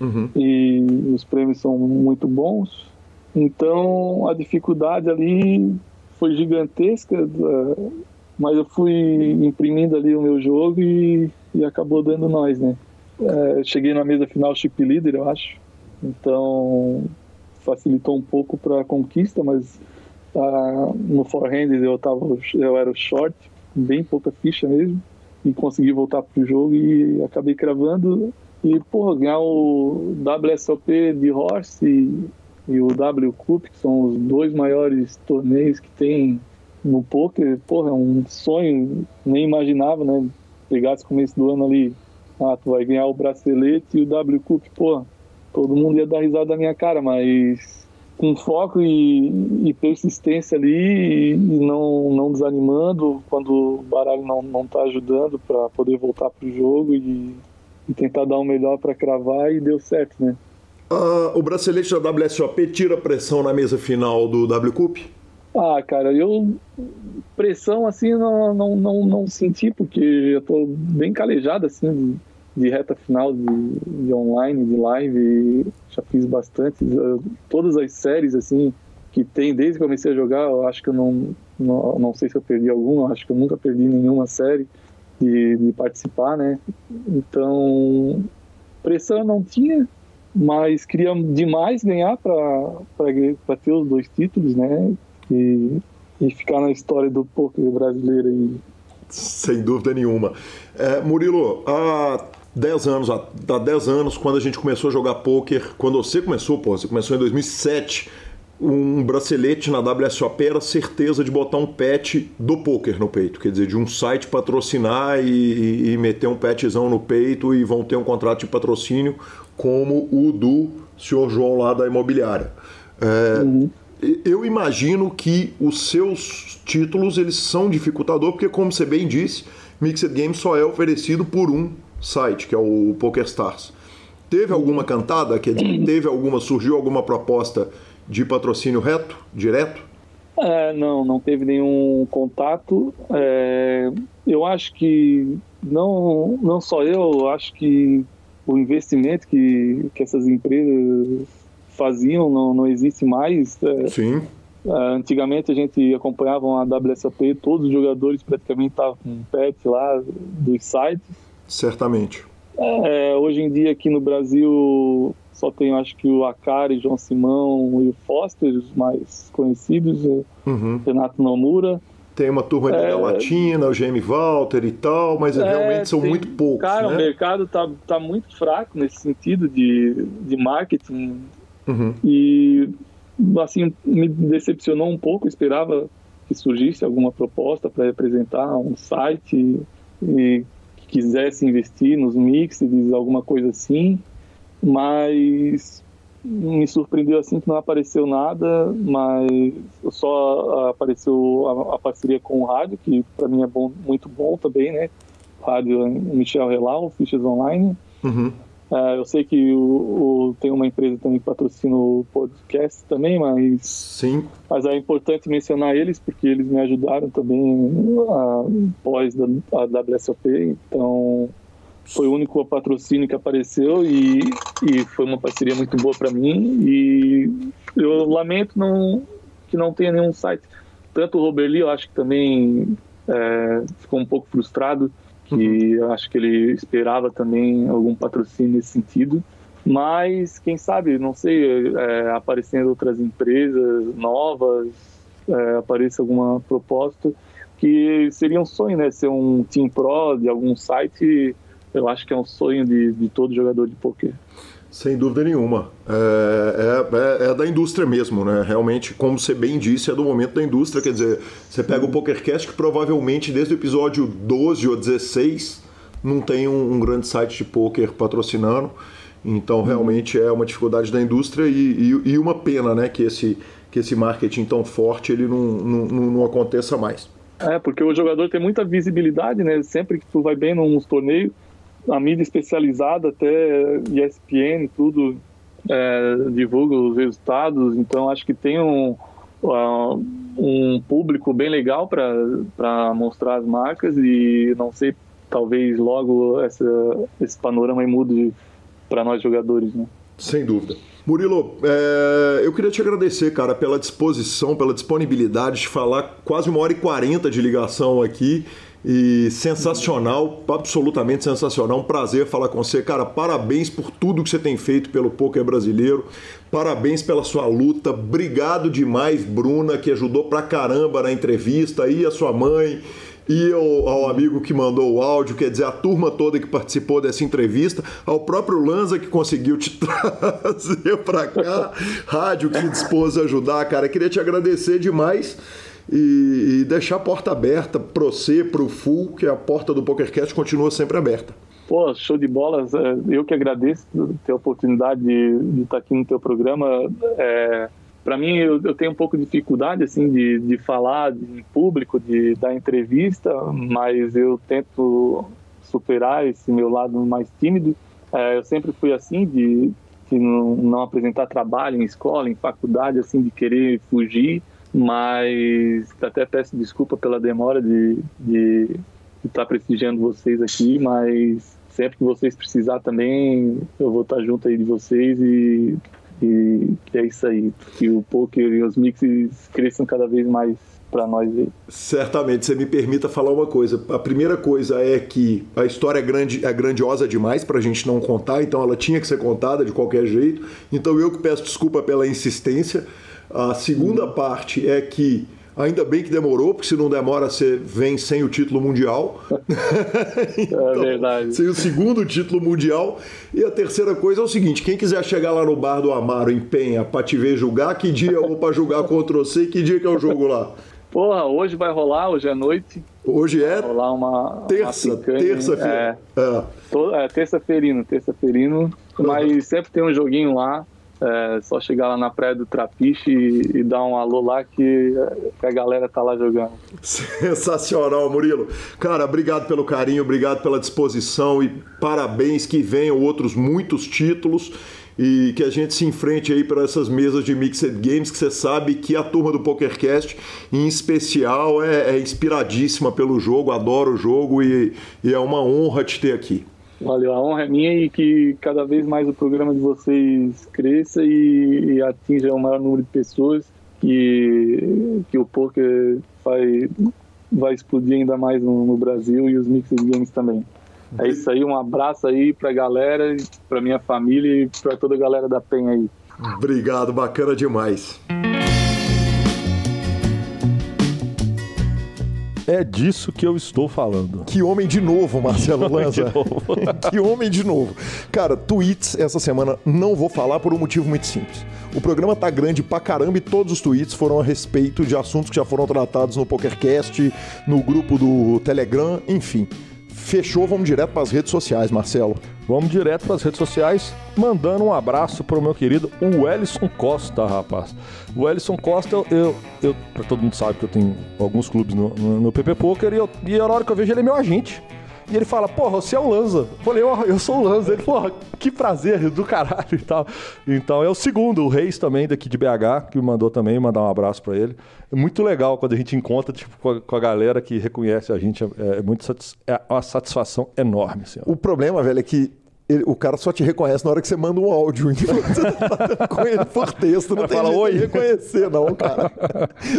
uhum. e os prêmios são muito bons. Então a dificuldade ali foi gigantesca, é, mas eu fui imprimindo ali o meu jogo e, e acabou dando nós, né? É, cheguei na mesa final chip leader, eu acho. Então facilitou um pouco para a conquista, mas ah, no forehand eu tava, eu era o short, bem pouca ficha mesmo, e consegui voltar pro jogo e acabei cravando e porra, ganhar o WSOP de Horse e, e o W Cup, que são os dois maiores torneios que tem no poker, porra, é um sonho, nem imaginava, né? Pegasse começo do ano ali, ah, tu vai ganhar o bracelete e o W Cup, porra, todo mundo ia dar risada da minha cara, mas com foco e, e persistência ali e, e, não, não desanimando quando o baralho não, não tá ajudando para poder voltar pro jogo e, e tentar dar o melhor para cravar e deu certo, né? Ah, o bracelete da WSOP tira pressão na mesa final do W Cup? Ah, cara, eu pressão assim não, não, não, não senti porque eu tô bem calejado assim de reta final de, de online, de live, já fiz bastante. Todas as séries, assim, que tem desde que comecei a jogar, eu acho que eu não, não, não sei se eu perdi alguma, acho que eu nunca perdi nenhuma série. de, de participar, né? Então, pressão não tinha, mas queria demais ganhar para ter os dois títulos, né? E, e ficar na história do poker brasileiro aí. Sem dúvida nenhuma. É, Murilo, há 10 anos, há 10 anos, quando a gente começou a jogar poker, quando você começou, pô, você começou em 2007, um bracelete na WSOP era certeza de botar um patch do poker no peito, quer dizer, de um site patrocinar e, e meter um patchzão no peito e vão ter um contrato de patrocínio como o do senhor João lá da imobiliária. É, uhum. Eu imagino que os seus títulos eles são dificultador, porque como você bem disse, Mixed Games só é oferecido por um site, que é o PokerStars. Teve alguma cantada? Quer dizer, teve alguma, surgiu alguma proposta de patrocínio reto, direto? É, não, não teve nenhum contato. É, eu acho que não, não só eu, acho que o investimento que, que essas empresas faziam não, não existe mais. É, Sim. É, antigamente a gente acompanhava a WSOP, todos os jogadores praticamente estavam com pet lá dos sites. Certamente. É, hoje em dia aqui no Brasil só tem acho que o Akari, João Simão e o Foster, os mais conhecidos, uhum. Renato Nomura. Tem uma turma de é, Latina, o GM Walter e tal, mas é, realmente são tem, muito poucos. Cara, né? o mercado tá, tá muito fraco nesse sentido de, de marketing. Uhum. E assim, me decepcionou um pouco, esperava que surgisse alguma proposta para representar um site e quisesse investir nos mixes, alguma coisa assim, mas me surpreendeu assim que não apareceu nada, mas só apareceu a, a parceria com o rádio, que para mim é bom, muito bom também, né? Rádio Michel Relau, Fichas Online. Uhum. Uh, eu sei que o, o, tem uma empresa também que patrocina o podcast também, mas sim, mas é importante mencionar eles porque eles me ajudaram também a, pós da a WSOP, então foi o único patrocínio que apareceu e, e foi uma parceria muito boa para mim. E eu lamento não que não tenha nenhum site. Tanto o Roberli eu acho que também é, ficou um pouco frustrado que uhum. acho que ele esperava também algum patrocínio nesse sentido mas quem sabe não sei é, aparecendo outras empresas novas é, apareça alguma proposta que seria um sonho né ser um team pro de algum site eu acho que é um sonho de, de todo jogador de poker. Sem dúvida nenhuma. É, é, é, é, da indústria mesmo, né? Realmente, como você bem disse, é do momento da indústria. Quer dizer, você pega o PokerCast que provavelmente desde o episódio 12 ou 16 não tem um, um grande site de poker patrocinando. Então, realmente é uma dificuldade da indústria e, e, e, uma pena, né? Que esse, que esse marketing tão forte ele não, não, não aconteça mais. É, porque o jogador tem muita visibilidade, né? Sempre que tu vai bem num torneio, a mídia especializada, até ESPN, tudo é, divulga os resultados, então acho que tem um, um público bem legal para mostrar as marcas e não sei, talvez logo essa, esse panorama mude para nós jogadores, né? Sem dúvida. Murilo, é, eu queria te agradecer, cara, pela disposição, pela disponibilidade de falar quase uma hora e quarenta de ligação aqui. E sensacional, absolutamente sensacional. Um prazer falar com você, cara. Parabéns por tudo que você tem feito pelo poker brasileiro. Parabéns pela sua luta. Obrigado demais, Bruna, que ajudou pra caramba na entrevista. E a sua mãe. E ao, ao, amigo que mandou o áudio, quer dizer, a turma toda que participou dessa entrevista, ao próprio Lanza que conseguiu te trazer para cá, rádio que se dispôs a ajudar, cara. Queria te agradecer demais e, e deixar a porta aberta você, para o Full, que a porta do PokerCast continua sempre aberta. Pô, show de bola. É, eu que agradeço ter a oportunidade de, de estar aqui no teu programa. É, para mim, eu, eu, tenho um pouco de dificuldade assim de, de falar em público, de dar entrevista, mas eu tento superar esse meu lado mais tímido. É, eu sempre fui assim, de, de não, não apresentar trabalho em escola, em faculdade, assim, de querer fugir mas até peço desculpa pela demora de, de, estar prestigiando vocês aqui, mas sempre que vocês precisar também, eu vou estar junto aí de vocês e E é isso aí, que o poker e os mixes cresçam cada vez mais para nós aí. Certamente, você me permita falar uma coisa. A primeira coisa é que a história é, grande, é grandiosa demais para a gente não contar, então ela tinha que ser contada de qualquer jeito. Então eu que peço desculpa pela insistência. A segunda parte é que Ainda bem que demorou, porque se não demora, você vem sem o título mundial. então, é verdade. Sem o segundo título mundial. E a terceira coisa é o seguinte: quem quiser chegar lá no bar do Amaro em Penha pra te ver julgar, que dia eu vou pra julgar contra você e que dia que é o jogo lá? Porra, hoje vai rolar, hoje é noite. Hoje é? Vai rolar uma. Terça, terça-feira. É, é. é terça-feirino, terça-feirino. Mas sempre tem um joguinho lá. É só chegar lá na praia do Trapiche e, e dar um alô lá que, que, a galera tá lá jogando. Sensacional, Murilo. Cara, obrigado pelo carinho, obrigado pela disposição e parabéns que venham outros muitos títulos e que a gente se enfrente aí para essas mesas de Mixed Games, que você sabe que a turma do PokerCast, em especial, é, é inspiradíssima pelo jogo, adora o jogo e, e é uma honra te ter aqui. Valeu, a honra é minha e que cada vez mais o programa de vocês cresça e, e atinja o maior número de pessoas, que, que o poker vai, vai explodir ainda mais no, no Brasil e os Mixed Games também. É isso aí, um abraço aí pra galera, pra minha família e pra toda a galera da Penha aí. Obrigado, bacana demais. É disso que eu estou falando. Que homem de novo, Marcelo Lanza. que homem de novo. Cara, tweets essa semana não vou falar por um motivo muito simples. O programa tá grande pra caramba e todos os tweets foram a respeito de assuntos que já foram tratados no PokerCast, no grupo do Telegram, enfim. Fechou, vamos direto para as redes sociais, Marcelo. Vamos direto para as redes sociais, mandando um abraço para o meu querido o Ellison Costa, rapaz. O Ellison Costa, eu, eu, eu todo mundo sabe que eu tenho alguns clubes no, no, no PP Poker e, eu, e na hora que eu vejo ele é meu agente. E ele fala, porra, você é o Lanza. Eu falei, oh, eu sou o Lanza. Ele, porra, que prazer do caralho e tal. Então é o segundo, o Reis também, daqui de BH, que me mandou também, mandar um abraço para ele. É muito legal quando a gente encontra tipo, com, a, com a galera que reconhece a gente. É, é muito é uma satisfação enorme. Assim, o problema, velho, é que ele, o cara só te reconhece na hora que você manda um áudio. Então você tá com ele por texto. Não tem fala, oi. reconhecer, não, cara.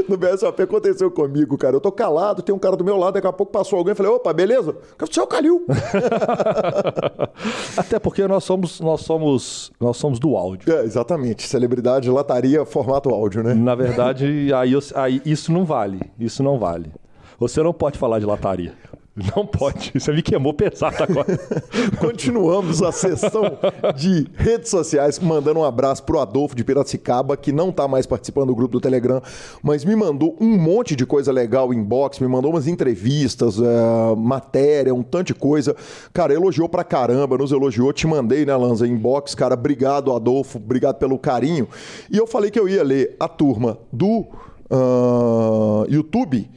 No BSOP aconteceu comigo, cara. Eu tô calado, tem um cara do meu lado, daqui a pouco passou alguém e falei, opa, beleza? Você é o Calil. Até porque nós somos, nós somos, nós somos do áudio. É, exatamente. Celebridade, lataria, formato áudio, né? Na verdade, aí, aí isso não vale. Isso não vale. Você não pode falar de lataria. Não pode. Você me queimou pesado agora. Continuamos a sessão de redes sociais, mandando um abraço pro Adolfo de Piracicaba, que não tá mais participando do grupo do Telegram, mas me mandou um monte de coisa legal inbox, me mandou umas entrevistas, é, matéria, um tanto de coisa. Cara, elogiou pra caramba, nos elogiou, te mandei, né, Lanza, inbox. Cara, obrigado, Adolfo, obrigado pelo carinho. E eu falei que eu ia ler a turma do uh, YouTube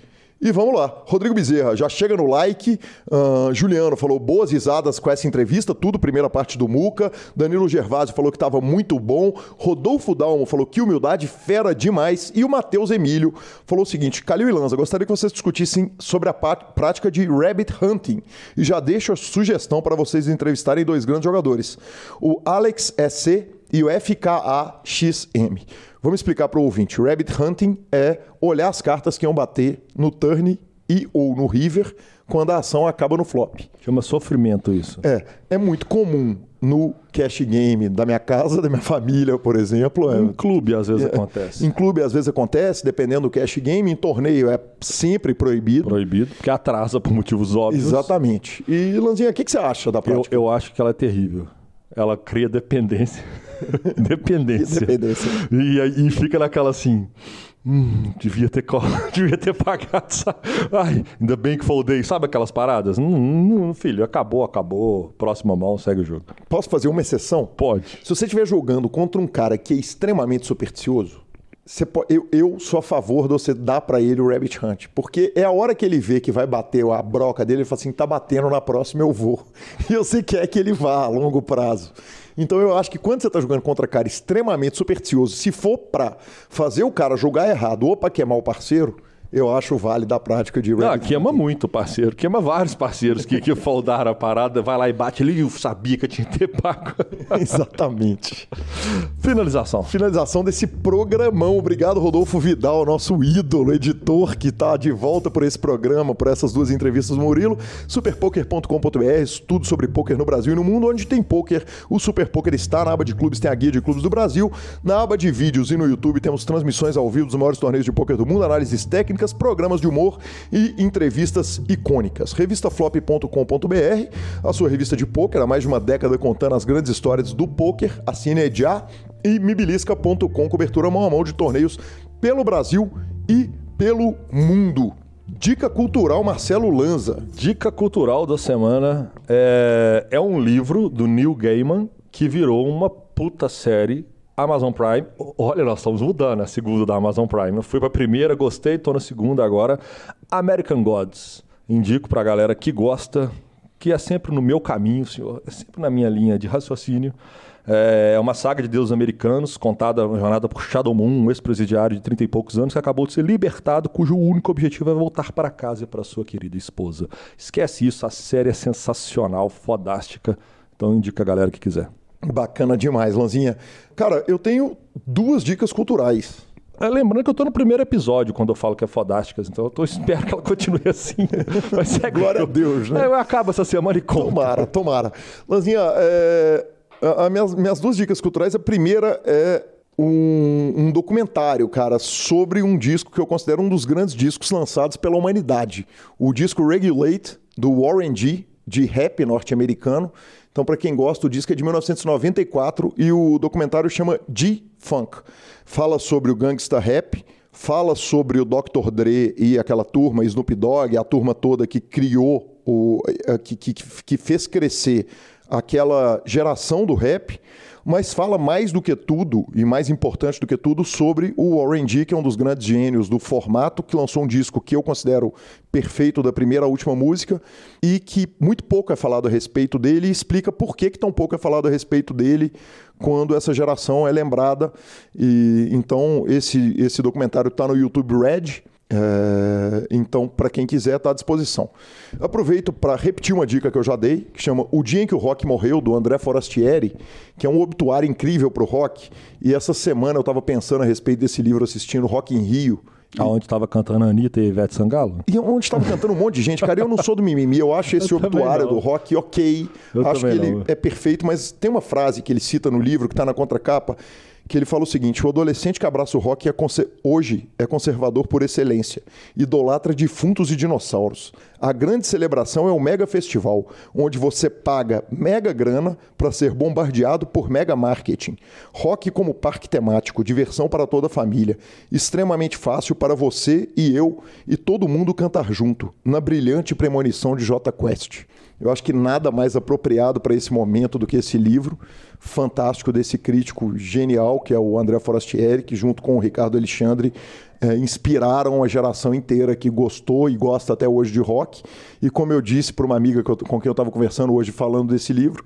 e vamos lá. Rodrigo Bezerra, já chega no like. Uh, Juliano falou boas risadas com essa entrevista, tudo, primeira parte do Muca. Danilo Gervásio falou que estava muito bom. Rodolfo Dalmo falou que humildade fera demais. E o Matheus Emílio falou o seguinte: Calil e Lanza, gostaria que vocês discutissem sobre a prática de rabbit hunting. E já deixo a sugestão para vocês entrevistarem dois grandes jogadores: o Alex SC e o FKAXM. Vamos explicar para o ouvinte. Rabbit hunting é olhar as cartas que iam bater no turn e ou no river quando a ação acaba no flop. Chama sofrimento isso. É, é muito comum no cash game da minha casa, da minha família, por exemplo. É, em clube às vezes é, acontece. Em clube às vezes acontece, dependendo do cash game. Em torneio é sempre proibido. Proibido, porque atrasa por motivos óbvios. Exatamente. E Lanzinha, o que, que você acha da prática? Eu, eu acho que ela é terrível. Ela cria dependência. dependência. dependência. E aí fica naquela assim. Hum, devia ter devia ter pagado. Ai, ainda bem que foldei. Sabe aquelas paradas? Hum, hum, filho, acabou, acabou. Próxima mão, segue o jogo. Posso fazer uma exceção? Pode. Se você estiver jogando contra um cara que é extremamente supersticioso, Pode, eu, eu, sou a favor de você dar para ele o Rabbit Hunt. Porque é a hora que ele vê que vai bater a broca dele, ele fala assim: tá batendo na próxima, eu vou. E você quer que ele vá a longo prazo. Então eu acho que quando você está jogando contra cara extremamente supersticioso, se for para fazer o cara jogar errado ou para queimar o parceiro, eu acho válida a prática de Não, queima muito, parceiro. Queima vários parceiros que, que foldaram a parada, vai lá e bate ali, eu sabia que tinha que ter pago. Exatamente. Finalização. Finalização desse programão. Obrigado, Rodolfo Vidal, nosso ídolo, editor, que está de volta por esse programa, por essas duas entrevistas do Murilo. Superpoker.com.br, tudo sobre poker no Brasil e no mundo, onde tem poker. O Super Poker está na aba de clubes, tem a guia de clubes do Brasil. Na aba de vídeos e no YouTube temos transmissões ao vivo dos maiores torneios de poker do mundo, análises técnicas, programas de humor e entrevistas icônicas. Revistaflop.com.br, a sua revista de poker há mais de uma década contando as grandes histórias do poker. Assine já e mibilisca.com, cobertura mão a mão de torneios pelo Brasil e pelo mundo. Dica cultural Marcelo Lanza. Dica cultural da semana é, é um livro do Neil Gaiman que virou uma puta série Amazon Prime. Olha, nós estamos mudando a segunda da Amazon Prime. Eu fui para a primeira, gostei, estou na segunda agora. American Gods. Indico para a galera que gosta, que é sempre no meu caminho, senhor, é sempre na minha linha de raciocínio. É uma saga de deuses americanos, contada na jornada por Shadow Moon, um ex-presidiário de 30 e poucos anos que acabou de ser libertado, cujo único objetivo é voltar para casa e para sua querida esposa. Esquece isso, a série é sensacional, fodástica. Então indica a galera que quiser. Bacana demais, Lanzinha. Cara, eu tenho duas dicas culturais. É, lembrando que eu tô no primeiro episódio quando eu falo que é fodásticas, então eu tô, espero que ela continue assim. Mas é Glória a Deus, né? É, acaba essa semana e conta. Tomara, tomara. Lanzinha, é, a, a minhas, minhas duas dicas culturais, a primeira é um, um, documentário, cara, sobre um disco que eu considero um dos grandes discos lançados pela humanidade. O disco Regulate, do Warren G., de rap norte-americano. Então, para quem gosta, o disco é de 1994 e o documentário chama G-Funk. Fala sobre o gangsta rap, fala sobre o Dr. Dre e aquela turma, Snoop Dogg, a turma toda que criou, o, eh, que, que, que fez crescer aquela geração do rap mas fala mais do que tudo, e mais importante do que tudo, sobre o Warren G, que é um dos grandes gênios do formato, que lançou um disco que eu considero perfeito da primeira à última música, e que muito pouco é falado a respeito dele, e explica por que, que tão pouco é falado a respeito dele quando essa geração é lembrada. E então esse, esse documentário está no YouTube Red, é, então, para quem quiser, está à disposição. Aproveito para repetir uma dica que eu já dei, que chama O Dia em que o Rock Morreu, do André Forastieri, que é um obituário incrível para o rock. E essa semana eu estava pensando a respeito desse livro, assistindo Rock em Rio. Aonde estava cantando a Anitta e Ivete Sangalo? E onde estava cantando um monte de gente. Cara, eu não sou do mimimi, eu acho esse eu obituário do rock ok. Eu acho que ele é perfeito, mas tem uma frase que ele cita no livro, que está na contracapa, que ele fala o seguinte: o adolescente que abraça o rock é hoje é conservador por excelência, idolatra defuntos e dinossauros. A grande celebração é o mega festival, onde você paga mega grana para ser bombardeado por mega marketing. Rock como parque temático, diversão para toda a família, extremamente fácil para você e eu e todo mundo cantar junto, na brilhante premonição de J Quest. Eu acho que nada mais apropriado para esse momento do que esse livro fantástico desse crítico genial, que é o André Forastieri, que junto com o Ricardo Alexandre é, inspiraram a geração inteira que gostou e gosta até hoje de rock. E como eu disse para uma amiga eu, com quem eu estava conversando hoje falando desse livro,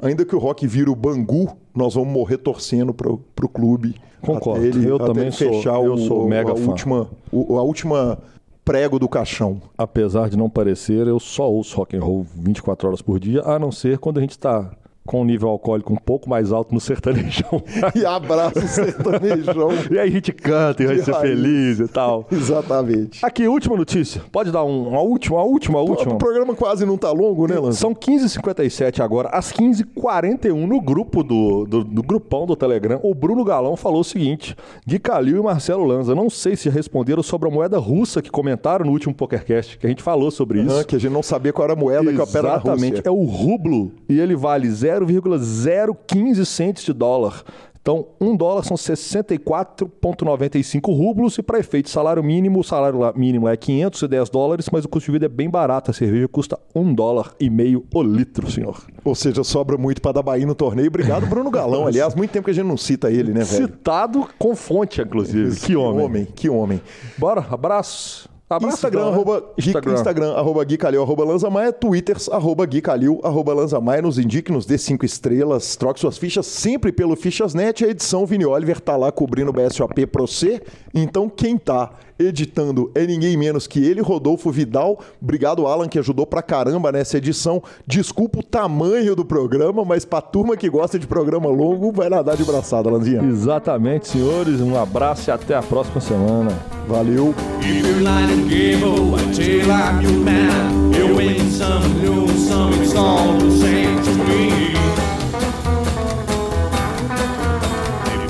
ainda que o rock vire o Bangu, nós vamos morrer torcendo para o clube. Concordo. Ele, eu também fechar sou, eu o, sou mega a fã. última, o, a última prego do caixão. Apesar de não parecer, eu só ouço rock and roll 24 horas por dia, a não ser quando a gente está com um nível alcoólico um pouco mais alto no sertanejão. e abraça o sertanejão. e aí a gente canta e vai ser feliz e tal. Exatamente. Aqui, última notícia. Pode dar um, uma última, uma última, uma última. O programa quase não tá longo, né, Lance? São 15h57 agora. Às 15h41, no grupo do, do, do, grupão do Telegram, o Bruno Galão falou o seguinte: Gui Calil e Marcelo Lanza, não sei se responderam sobre a moeda russa que comentaram no último PokerCast, que a gente falou sobre isso. que a gente não sabia qual era a moeda Exatamente. que opera na Rússia. Exatamente. É o rublo e ele vale 0 0,015 centes de dólar. Então, um dólar são 64,95 rublos e para efeito salário mínimo, o salário mínimo é 510 dólares, mas o custo de vida é bem barato. A cerveja custa um dólar e meio o litro, senhor. Ou seja, sobra muito para dar Bahia no torneio. Obrigado, Bruno Galão. Aliás, muito tempo que a gente não cita ele, né, velho? Citado com fonte, inclusive. Que, que homem. homem. Que homem. Bora, abraço. Instagram, então, arroba, Instagram. Instagram, arroba Gui Calil, arroba Lanzamaia, Twitters, arroba Gui Calil, arroba Lanzamaia, nos indique, nos dê cinco estrelas, troque suas fichas sempre pelo Fichasnet, a edição Vini Oliver tá lá cobrindo o BSOP pro você, então quem tá editando é ninguém menos que ele, Rodolfo Vidal. Obrigado, Alan, que ajudou pra caramba nessa edição. Desculpa o tamanho do programa, mas pra turma que gosta de programa longo, vai nadar de braçada, Lanzinha. Exatamente, senhores. Um abraço e até a próxima semana. Valeu.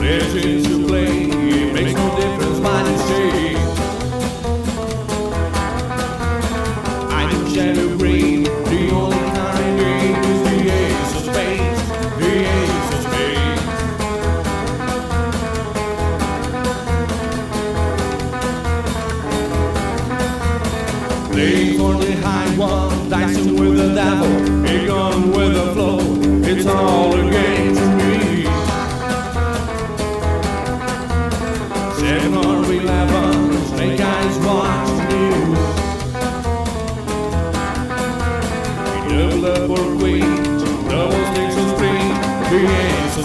Legends dicing with the devil, a gun with a flow, it's all a game to me. Seven or eleven, snake eyes watching you. Double up or queen, double sticks of spring, the ace of